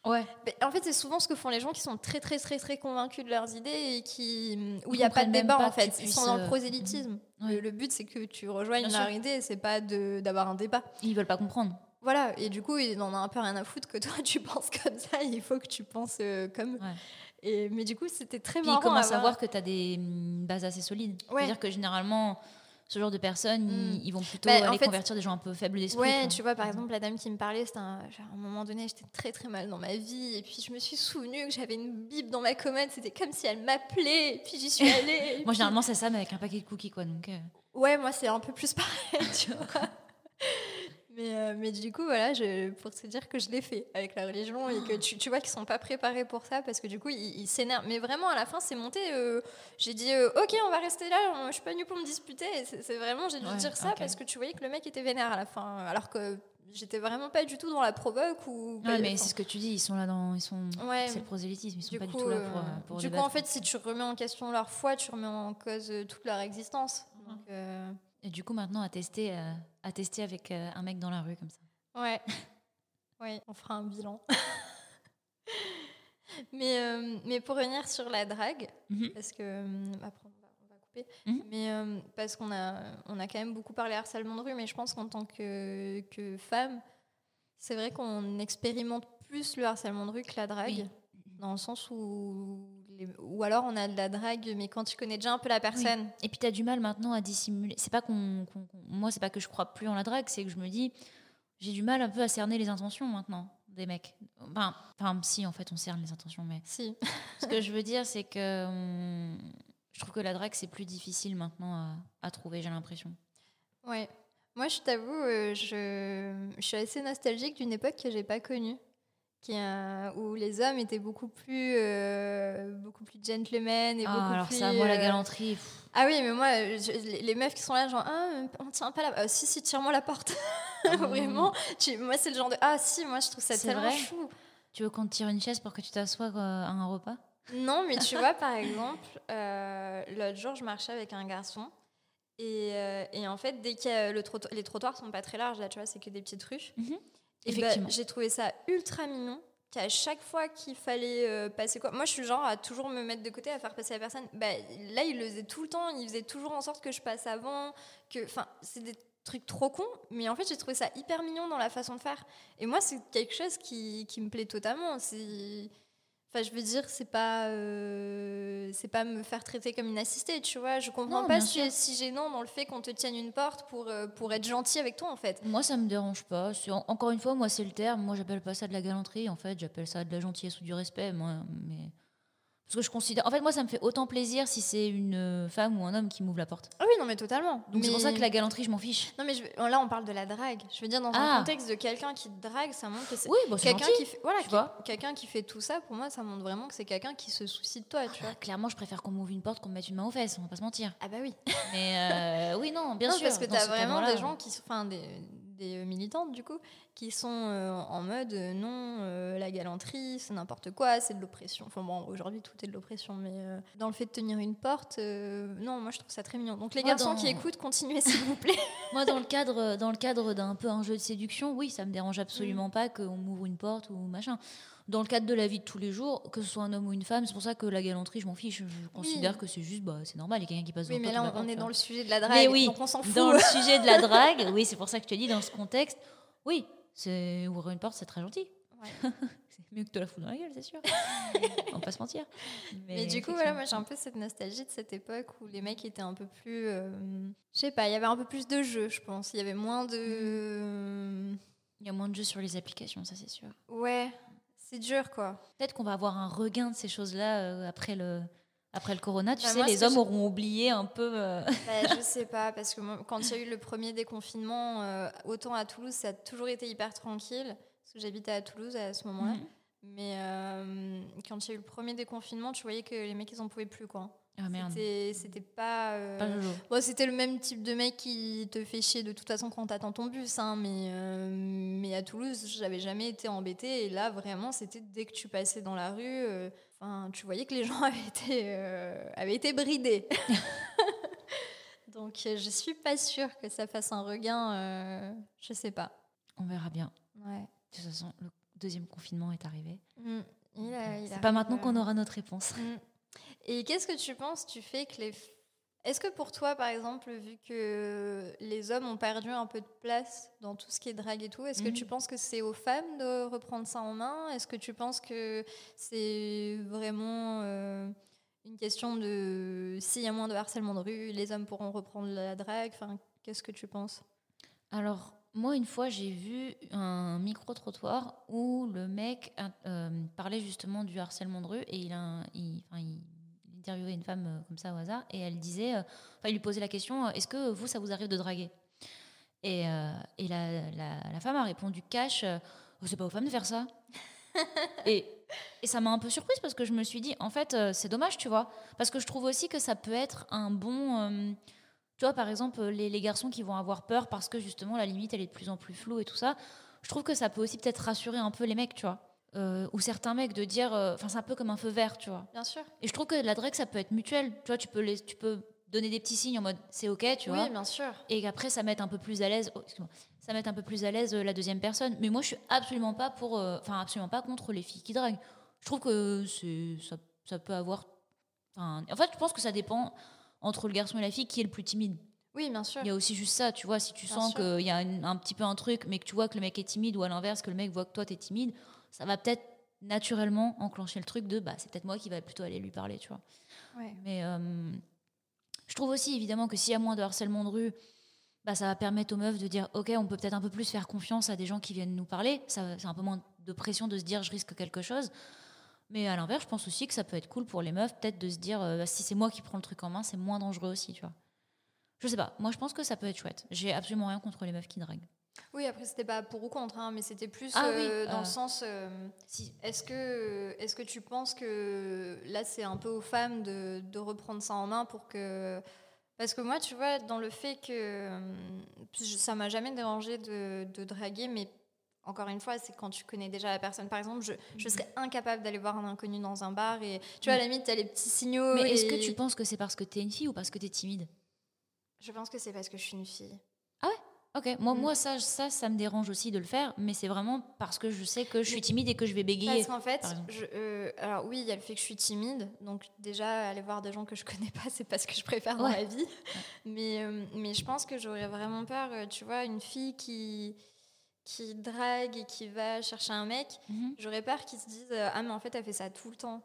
Ouais. Mais En fait, c'est souvent ce que font les gens qui sont très, très, très, très convaincus de leurs idées et qui, où il n'y a pas de débat pas en fait. Ils sont dans le euh, prosélytisme. Ouais. Le, le but, c'est que tu rejoignes leur idée, c'est pas de- d'avoir un débat. Ils veulent pas comprendre. Voilà, et du coup, il en a un peu rien à foutre que toi, tu penses comme ça, il faut que tu penses euh, comme. Ouais. Et, mais du coup, c'était très Puis marrant. ils commencent à voir. que tu as des mm, bases assez solides. Ouais. C'est-à-dire que généralement, ce genre de personnes, Mm. ils, ils vont plutôt Bah, aller fait- convertir des gens un peu faibles d'esprit. Ouais, quoi. tu vois, par exemple, la dame qui me parlait, c'était un, genre, à un moment donné, j'étais très très mal dans ma vie, et puis je me suis souvenue que j'avais une Bible dans ma commode, c'était comme si elle m'appelait, et puis j'y suis allée. Moi, puis- généralement, c'est ça, mais avec un paquet de cookies, quoi. Donc, euh, Ouais, moi, c'est un peu plus pareil, tu vois. Mais, euh, mais du coup, voilà, je, pour te dire que je l'ai fait avec la religion et que tu, tu vois qu'ils sont pas préparés pour ça parce que du coup, ils s'énervent. Mais vraiment, à la fin, c'est monté. euh, j'ai dit, euh, ok, on va rester là, on- je suis pas venue pour me disputer. C'est vraiment, j'ai dû Ouais, dire ça parce que tu voyais que le mec était vénère à la fin. Alors que j'étais vraiment pas du tout dans la provoque ou. Ouais, mais c'est ce que tu dis, ils sont là dans. Ils sont... Ouais, C'est le prosélytisme, ils sont du pas coup, du tout là pour, pour du coup, en fait, si tu remets en question leur foi, tu remets en cause toute leur existence. Donc, euh, Et du coup, maintenant, à tester, euh, à tester avec euh, un mec dans la rue comme ça. Ouais. oui, on fera un bilan. mais, euh, mais pour revenir sur la drague, Mhm. parce que après on va, on va couper, Mhm. mais euh, parce qu'on a, on a quand même beaucoup parlé harcèlement de rue, mais je pense qu'en tant que, que femme, c'est vrai qu'on expérimente plus le harcèlement de rue que la drague. Oui. Dans le sens où, les- ou alors on a de la drague, mais quand tu connais déjà un peu la personne. Et puis tu as du mal maintenant à dissimuler. C'est pas qu'on, moi, c'est pas que je crois plus en la drague, c'est que je me dis, j'ai du mal un peu à cerner les intentions maintenant des mecs. Enfin, enfin, si en fait on cerne les intentions, mais Si. ce que je veux dire, c'est que on- je trouve que la drague c'est plus difficile maintenant à, à trouver. J'ai l'impression. Ouais. Moi, je t'avoue, euh, je, je suis assez nostalgique d'une époque que j'ai pas connue, qui est un- où les hommes étaient beaucoup plus, euh, beaucoup plus gentlemen et Ah, beaucoup alors plus. ça, moi la euh, galanterie. Ah oui, mais moi, je- les, meufs qui sont là, genre, ah, on tient pas la. Ah, si, si, tire-moi la porte. Vraiment. Tu, moi, c'est le genre de. Ah, si, moi, je trouve ça tellement vrai chou. tu veux qu'on te tire une chaise pour que tu t'assoies à un repas? Non, mais tu vois, par exemple, euh, l'autre jour, je marchais avec un garçon. Et, et en fait, dès que le trottoir, les trottoirs sont pas très larges, là, tu vois, c'est que des petites rues. Mhm. Ben, Effectivement. j'ai trouvé ça ultra mignon qu'à chaque fois qu'il fallait euh, passer quoi. Moi, je suis genre à toujours me mettre de côté, à faire passer la personne. Bah, là, il le faisait tout le temps. Il faisait toujours en sorte que je passe avant. Que, enfin, c'est des trucs trop cons, mais en fait, j'ai trouvé ça hyper mignon dans la façon de faire. Et moi, c'est quelque chose qui, qui me plaît totalement. C'est. Enfin, je veux dire, c'est pas, euh, c'est pas me faire traiter comme une assistée, tu vois. Je comprends Non, pas si, si gênant dans le fait qu'on te tienne une porte pour, euh, pour être gentil avec toi, en fait. Moi, ça me dérange pas. Encore une fois, moi, c'est le terme. Moi, j'appelle pas ça de la galanterie. En fait, j'appelle ça de la gentillesse ou du respect. Moi, mais parce que je considère. En fait, moi, ça me fait autant plaisir si c'est une euh, femme ou un homme qui m'ouvre la porte. Ah oui, non, mais totalement. Donc c'est pour ça que la galanterie, je m'en fiche. Non, mais je là, on parle de la drague. Je veux dire, dans Ah. un contexte de quelqu'un qui te drague, ça montre que c'est. Oui, bon, quelqu'un qui fait, voilà, qui- vois. quelqu'un qui fait tout ça, pour moi, ça montre vraiment que c'est quelqu'un qui se soucie de toi, tu vois. Ah, clairement, je préfère qu'on m'ouvre une porte qu'on me mette une main aux fesses. On va pas se mentir. Ah bah oui. Mais euh, oui, non, bien Non, sûr. parce que t'as vraiment des gens qui sont, enfin, des, des militantes du coup, qui sont euh, en mode euh, non, euh, la galanterie, c'est n'importe quoi, c'est de l'oppression. Enfin bon, aujourd'hui tout est de l'oppression, mais euh, dans le fait de tenir une porte, euh, non, moi je trouve ça très mignon. Donc les Moi, garçons dans- qui écoutent, continuez s'il vous plaît. Moi, dans le cadre, dans le cadre d'un peu un jeu de séduction, oui, ça me dérange absolument pas qu'on m'ouvre une porte ou machin. Dans le cadre de la vie de tous les jours, que ce soit un homme ou une femme, c'est pour ça que la galanterie, je m'en fiche. Je considère que c'est juste, bah, c'est normal, il y a quelqu'un qui passe Oui, mais là on, est dans le sujet de la Mais drague, oui, donc on s'en fout. Dans le sujet de la drague, oui, c'est pour ça que je te dis, dans ce contexte, oui, c'est ouvrir une porte, c'est très gentil. Ouais. c'est mieux que te la foutre dans la gueule, c'est sûr. on va pas se mentir. Mais, du coup, voilà, moi j'ai un peu cette nostalgie de cette époque où les mecs étaient un peu plus. euh, je sais pas, il y avait un peu plus de jeux, je pense. Il y avait moins de. Il y a moins de jeux sur les applications, ça c'est sûr. Ouais, c'est dur quoi. Peut-être qu'on va avoir un regain de ces choses-là euh, après le. Après le corona, tu Bah, sais, moi, les hommes je- auront oublié un peu. euh, Bah, je sais pas, parce que moi, quand il y a eu le premier déconfinement, euh, autant à Toulouse, ça a toujours été hyper tranquille, parce que j'habitais à Toulouse à ce moment-là. Mhm. Mais euh, quand il y a eu le premier déconfinement, tu voyais que les mecs, ils en pouvaient plus, quoi. Ah merde. C'était pas... euh, Pas. Bon, c'était le même type de mec qui te fait chier de toute façon quand t'attends ton bus, hein, mais, euh, mais à Toulouse, j'avais jamais été embêtée. Et là, vraiment, c'était dès que tu passais dans la rue, euh, tu voyais que les gens avaient été, euh, avaient été bridés. Donc, euh, je suis pas sûre que ça fasse un regain. je sais pas. On verra bien. Ouais. De toute façon, le deuxième confinement est arrivé. Mm. Il C'est pas maintenant qu'on aura notre réponse. Mm. Et qu'est-ce que tu penses tu fais que les... Est-ce que pour toi, par exemple, vu que les hommes ont perdu un peu de place dans tout ce qui est drague et tout, est-ce que Mhm. tu penses que c'est aux femmes de reprendre ça en main? Est-ce que tu penses que c'est vraiment euh, une question de s'il y a moins de harcèlement de rue, les hommes pourront reprendre la drague? Enfin, qu'est-ce que tu penses? Alors, moi, une fois, j'ai vu un micro-trottoir où le mec euh, parlait justement du harcèlement de rue et il, a, il, enfin, il interviewait une femme euh, comme ça au hasard et elle disait, euh, enfin, il lui posait la question, euh, est-ce que vous, ça vous arrive de draguer? Et, et la, la- la femme a répondu cash, Oh, c'est pas aux femmes de faire ça. et, et ça m'a un peu surprise parce que je me suis dit, en fait, c'est dommage, tu vois, parce que je trouve aussi que ça peut être un bon... euh, tu vois, par exemple, les, les garçons qui vont avoir peur parce que justement la limite elle est de plus en plus floue et tout ça, je trouve que ça peut aussi peut-être rassurer un peu les mecs, tu vois. Euh, ou certains mecs de dire, euh, enfin c'est un peu comme un feu vert, tu vois. Bien sûr. Et je trouve que la drague ça peut être mutuel, tu vois, tu peux, les, tu peux donner des petits signes en mode c'est ok, tu vois. Oui, bien sûr. Et qu'après ça mette un peu plus à l'aise, oh, excuse-moi, ça mette un peu plus à l'aise euh, la deuxième personne. Mais moi je suis absolument pas pour, euh, enfin absolument pas contre les filles qui draguent. Je trouve que c'est, ça, ça peut avoir, en fait je pense que ça dépend entre le garçon et la fille qui est le plus timide. Oui, bien sûr. Il y a aussi juste ça, tu vois, si tu Bien sens qu'il y a un, un petit peu un truc, mais que tu vois que le mec est timide, ou à l'inverse, que le mec voit que toi t'es timide, ça va peut-être naturellement enclencher le truc de bah c'est peut-être moi qui va plutôt aller lui parler, tu vois. Ouais. Mais euh, je trouve aussi évidemment que s'il y a moins de harcèlement de rue, bah, ça va permettre aux meufs de dire ok, on peut peut-être un peu plus faire confiance à des gens qui viennent nous parler. Ça, c'est un peu moins de pression de se dire je risque quelque chose. Mais à l'inverse, je pense aussi que ça peut être cool pour les meufs, peut-être de se dire euh, bah, si c'est moi qui prends le truc en main, c'est moins dangereux aussi, tu vois. Je sais pas, moi je pense que ça peut être chouette. J'ai absolument rien contre les meufs qui draguent. Oui, après, c'était pas pour ou contre, hein, mais c'était plus Ah euh, oui, dans euh, le sens. euh, Si, Est-ce que, est que tu penses que là, c'est un peu aux femmes de, de reprendre ça en main pour que. Parce que moi, tu vois, dans le fait que. euh, Ça m'a jamais dérangé de, de draguer, mais encore une fois, c'est quand tu connais déjà la personne. Par exemple, je, je serais incapable d'aller voir un inconnu dans un bar et tu vois, à la limite, t'as les petits signaux. mais est-ce que tu penses que c'est parce que t'es une fille ou parce que t'es timide? Je pense que c'est parce que je suis une fille. Ok, moi, Mm. moi ça, ça, ça me dérange aussi de le faire, mais c'est vraiment parce que je sais que je suis timide et que je vais bégayer. Parce qu'en fait, par exemple. je, euh, alors oui, il y a le fait que je suis timide, donc déjà aller voir des gens que je connais pas, c'est pas ce que je préfère dans Ouais. la vie. Mais, euh, mais je pense que j'aurais vraiment peur, euh, tu vois, une fille qui qui drague et qui va chercher un mec, Mhm. j'aurais peur qu'ils se disent ah mais en fait elle fait ça tout le temps.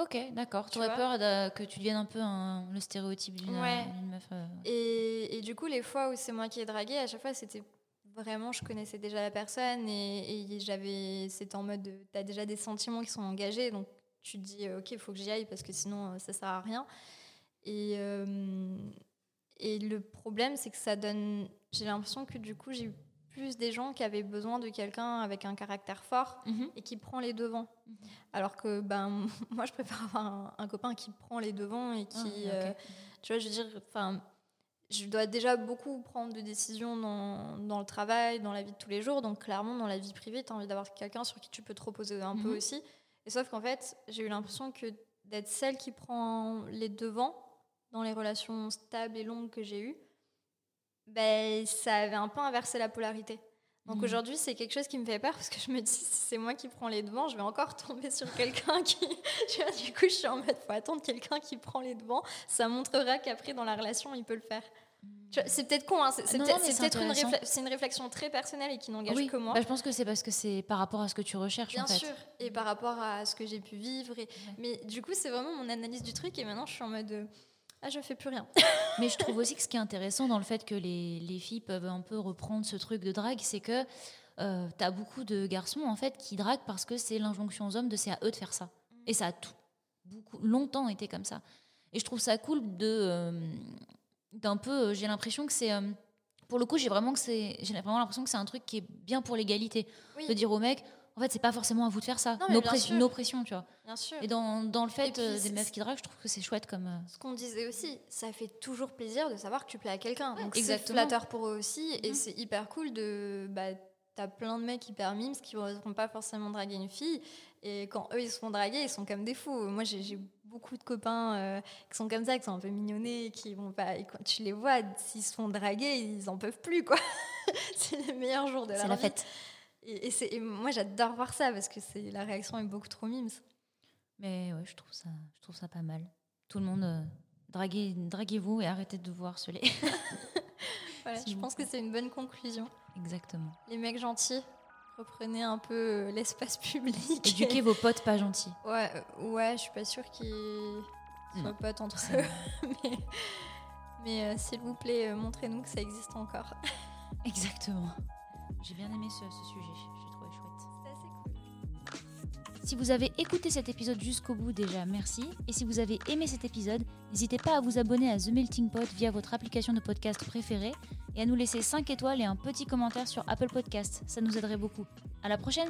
Ok, d'accord. Tu aurais peur que tu deviennes un peu un- le stéréotype d'une Ouais. d'une meuf. euh, Et, et du coup, les fois où c'est moi qui ai dragué, à chaque fois, c'était vraiment, je connaissais déjà la personne et, et j'avais, c'était en mode, tu as déjà des sentiments qui sont engagés, donc tu te dis, euh, ok, il faut que j'y aille parce que sinon, euh, ça sert à rien. Et, euh, et le problème, c'est que ça donne, j'ai l'impression que du coup, j'ai eu plus des gens qui avaient besoin de quelqu'un avec un caractère fort mhm. et qui prend les devants. Mhm. Alors que ben, moi, je préfère avoir un, un copain qui prend les devants et qui, Ah, euh, tu vois, je veux dire, enfin, je dois déjà beaucoup prendre de décisions dans, dans, le travail, dans la vie de tous les jours. Donc, clairement, dans la vie privée, tu as envie d'avoir quelqu'un sur qui tu peux te reposer un peu Mhm. aussi. Et sauf qu'en fait, j'ai eu l'impression que d'être celle qui prend les devants dans les relations stables et longues que j'ai eues, ben, ça avait un peu inversé la polarité. Donc Mhm. aujourd'hui, c'est quelque chose qui me fait peur parce que je me dis, si c'est moi qui prends les devants, je vais encore tomber sur quelqu'un qui. Tu vois, du coup, je suis en mode, faut attendre quelqu'un qui prend les devants. Ça montrera qu'après, dans la relation, il peut le faire. C'est peut-être con, hein, c'est peut-être une, réfle- réflexion très personnelle et qui n'engage Oui, que moi. bah, je pense que c'est parce que c'est par rapport à ce que tu recherches Bien en fait. sûr, et par rapport à ce que j'ai pu vivre. Et... Mais du coup, c'est vraiment mon analyse du truc et maintenant, je suis en mode, euh, ah, je fais plus rien. Mais je trouve aussi que ce qui est intéressant dans le fait que les, les filles peuvent un peu reprendre ce truc de drague, c'est que euh, tu as beaucoup de garçons en fait qui draguent parce que c'est l'injonction aux hommes de c'est à eux de faire ça. Et ça a tout, beaucoup, longtemps été comme ça. Et je trouve ça cool de euh, d'un peu. euh, J'ai l'impression que c'est. euh, pour le coup, j'ai vraiment que c'est. J'ai vraiment l'impression que c'est un truc qui est bien pour l'égalité. Oui, De dire aux mecs, en fait, c'est pas forcément à vous de faire ça. Non, nos, pressions, tu vois. bien sûr. Et dans, dans le fait puis, euh, c'est- des meufs qui draguent, je trouve que c'est chouette comme. euh, Ce qu'on disait aussi, ça fait toujours plaisir de savoir que tu plais à quelqu'un. Ouais, Donc c'est flatteur pour eux aussi. Et Mhm. c'est hyper cool de. Bah, T'as plein de mecs hyper mimes qui ne vont pas forcément draguer une fille. Et quand eux, ils se font draguer, ils sont comme des fous. Moi, j'ai beaucoup de copains euh, qui sont comme ça, qui sont un peu mignonnés, qui vont pas. Et quand tu les vois, s'ils se font draguer, ils en peuvent plus, quoi. c'est les meilleurs jours de C'est leur la vie. fête. Et, et moi, j'adore voir ça parce que c'est la réaction est beaucoup trop mimes. Mais ouais, je trouve ça, je trouve ça pas mal. Tout le monde, euh, draguez, draguez-vous et arrêtez de vous harceler. Voilà, je pense que c'est une bonne conclusion. Exactement. Les mecs gentils, reprenez un peu euh, l'espace public. Éduquez vos potes pas gentils. Ouais, euh, ouais, je suis pas sûre qu'ils soient potes entre eux. mais mais, euh, s'il vous plaît, montrez-nous que ça existe encore. Exactement. J'ai bien aimé ce, ce sujet. J'ai trouvé chouette. C'est assez cool. Si vous avez écouté cet épisode jusqu'au bout déjà, merci. Et si vous avez aimé cet épisode, n'hésitez pas à vous abonner à The Melting Pot via votre application de podcast préférée et à nous laisser 5 étoiles et un petit commentaire sur Apple Podcast. Ça nous aiderait beaucoup. À la prochaine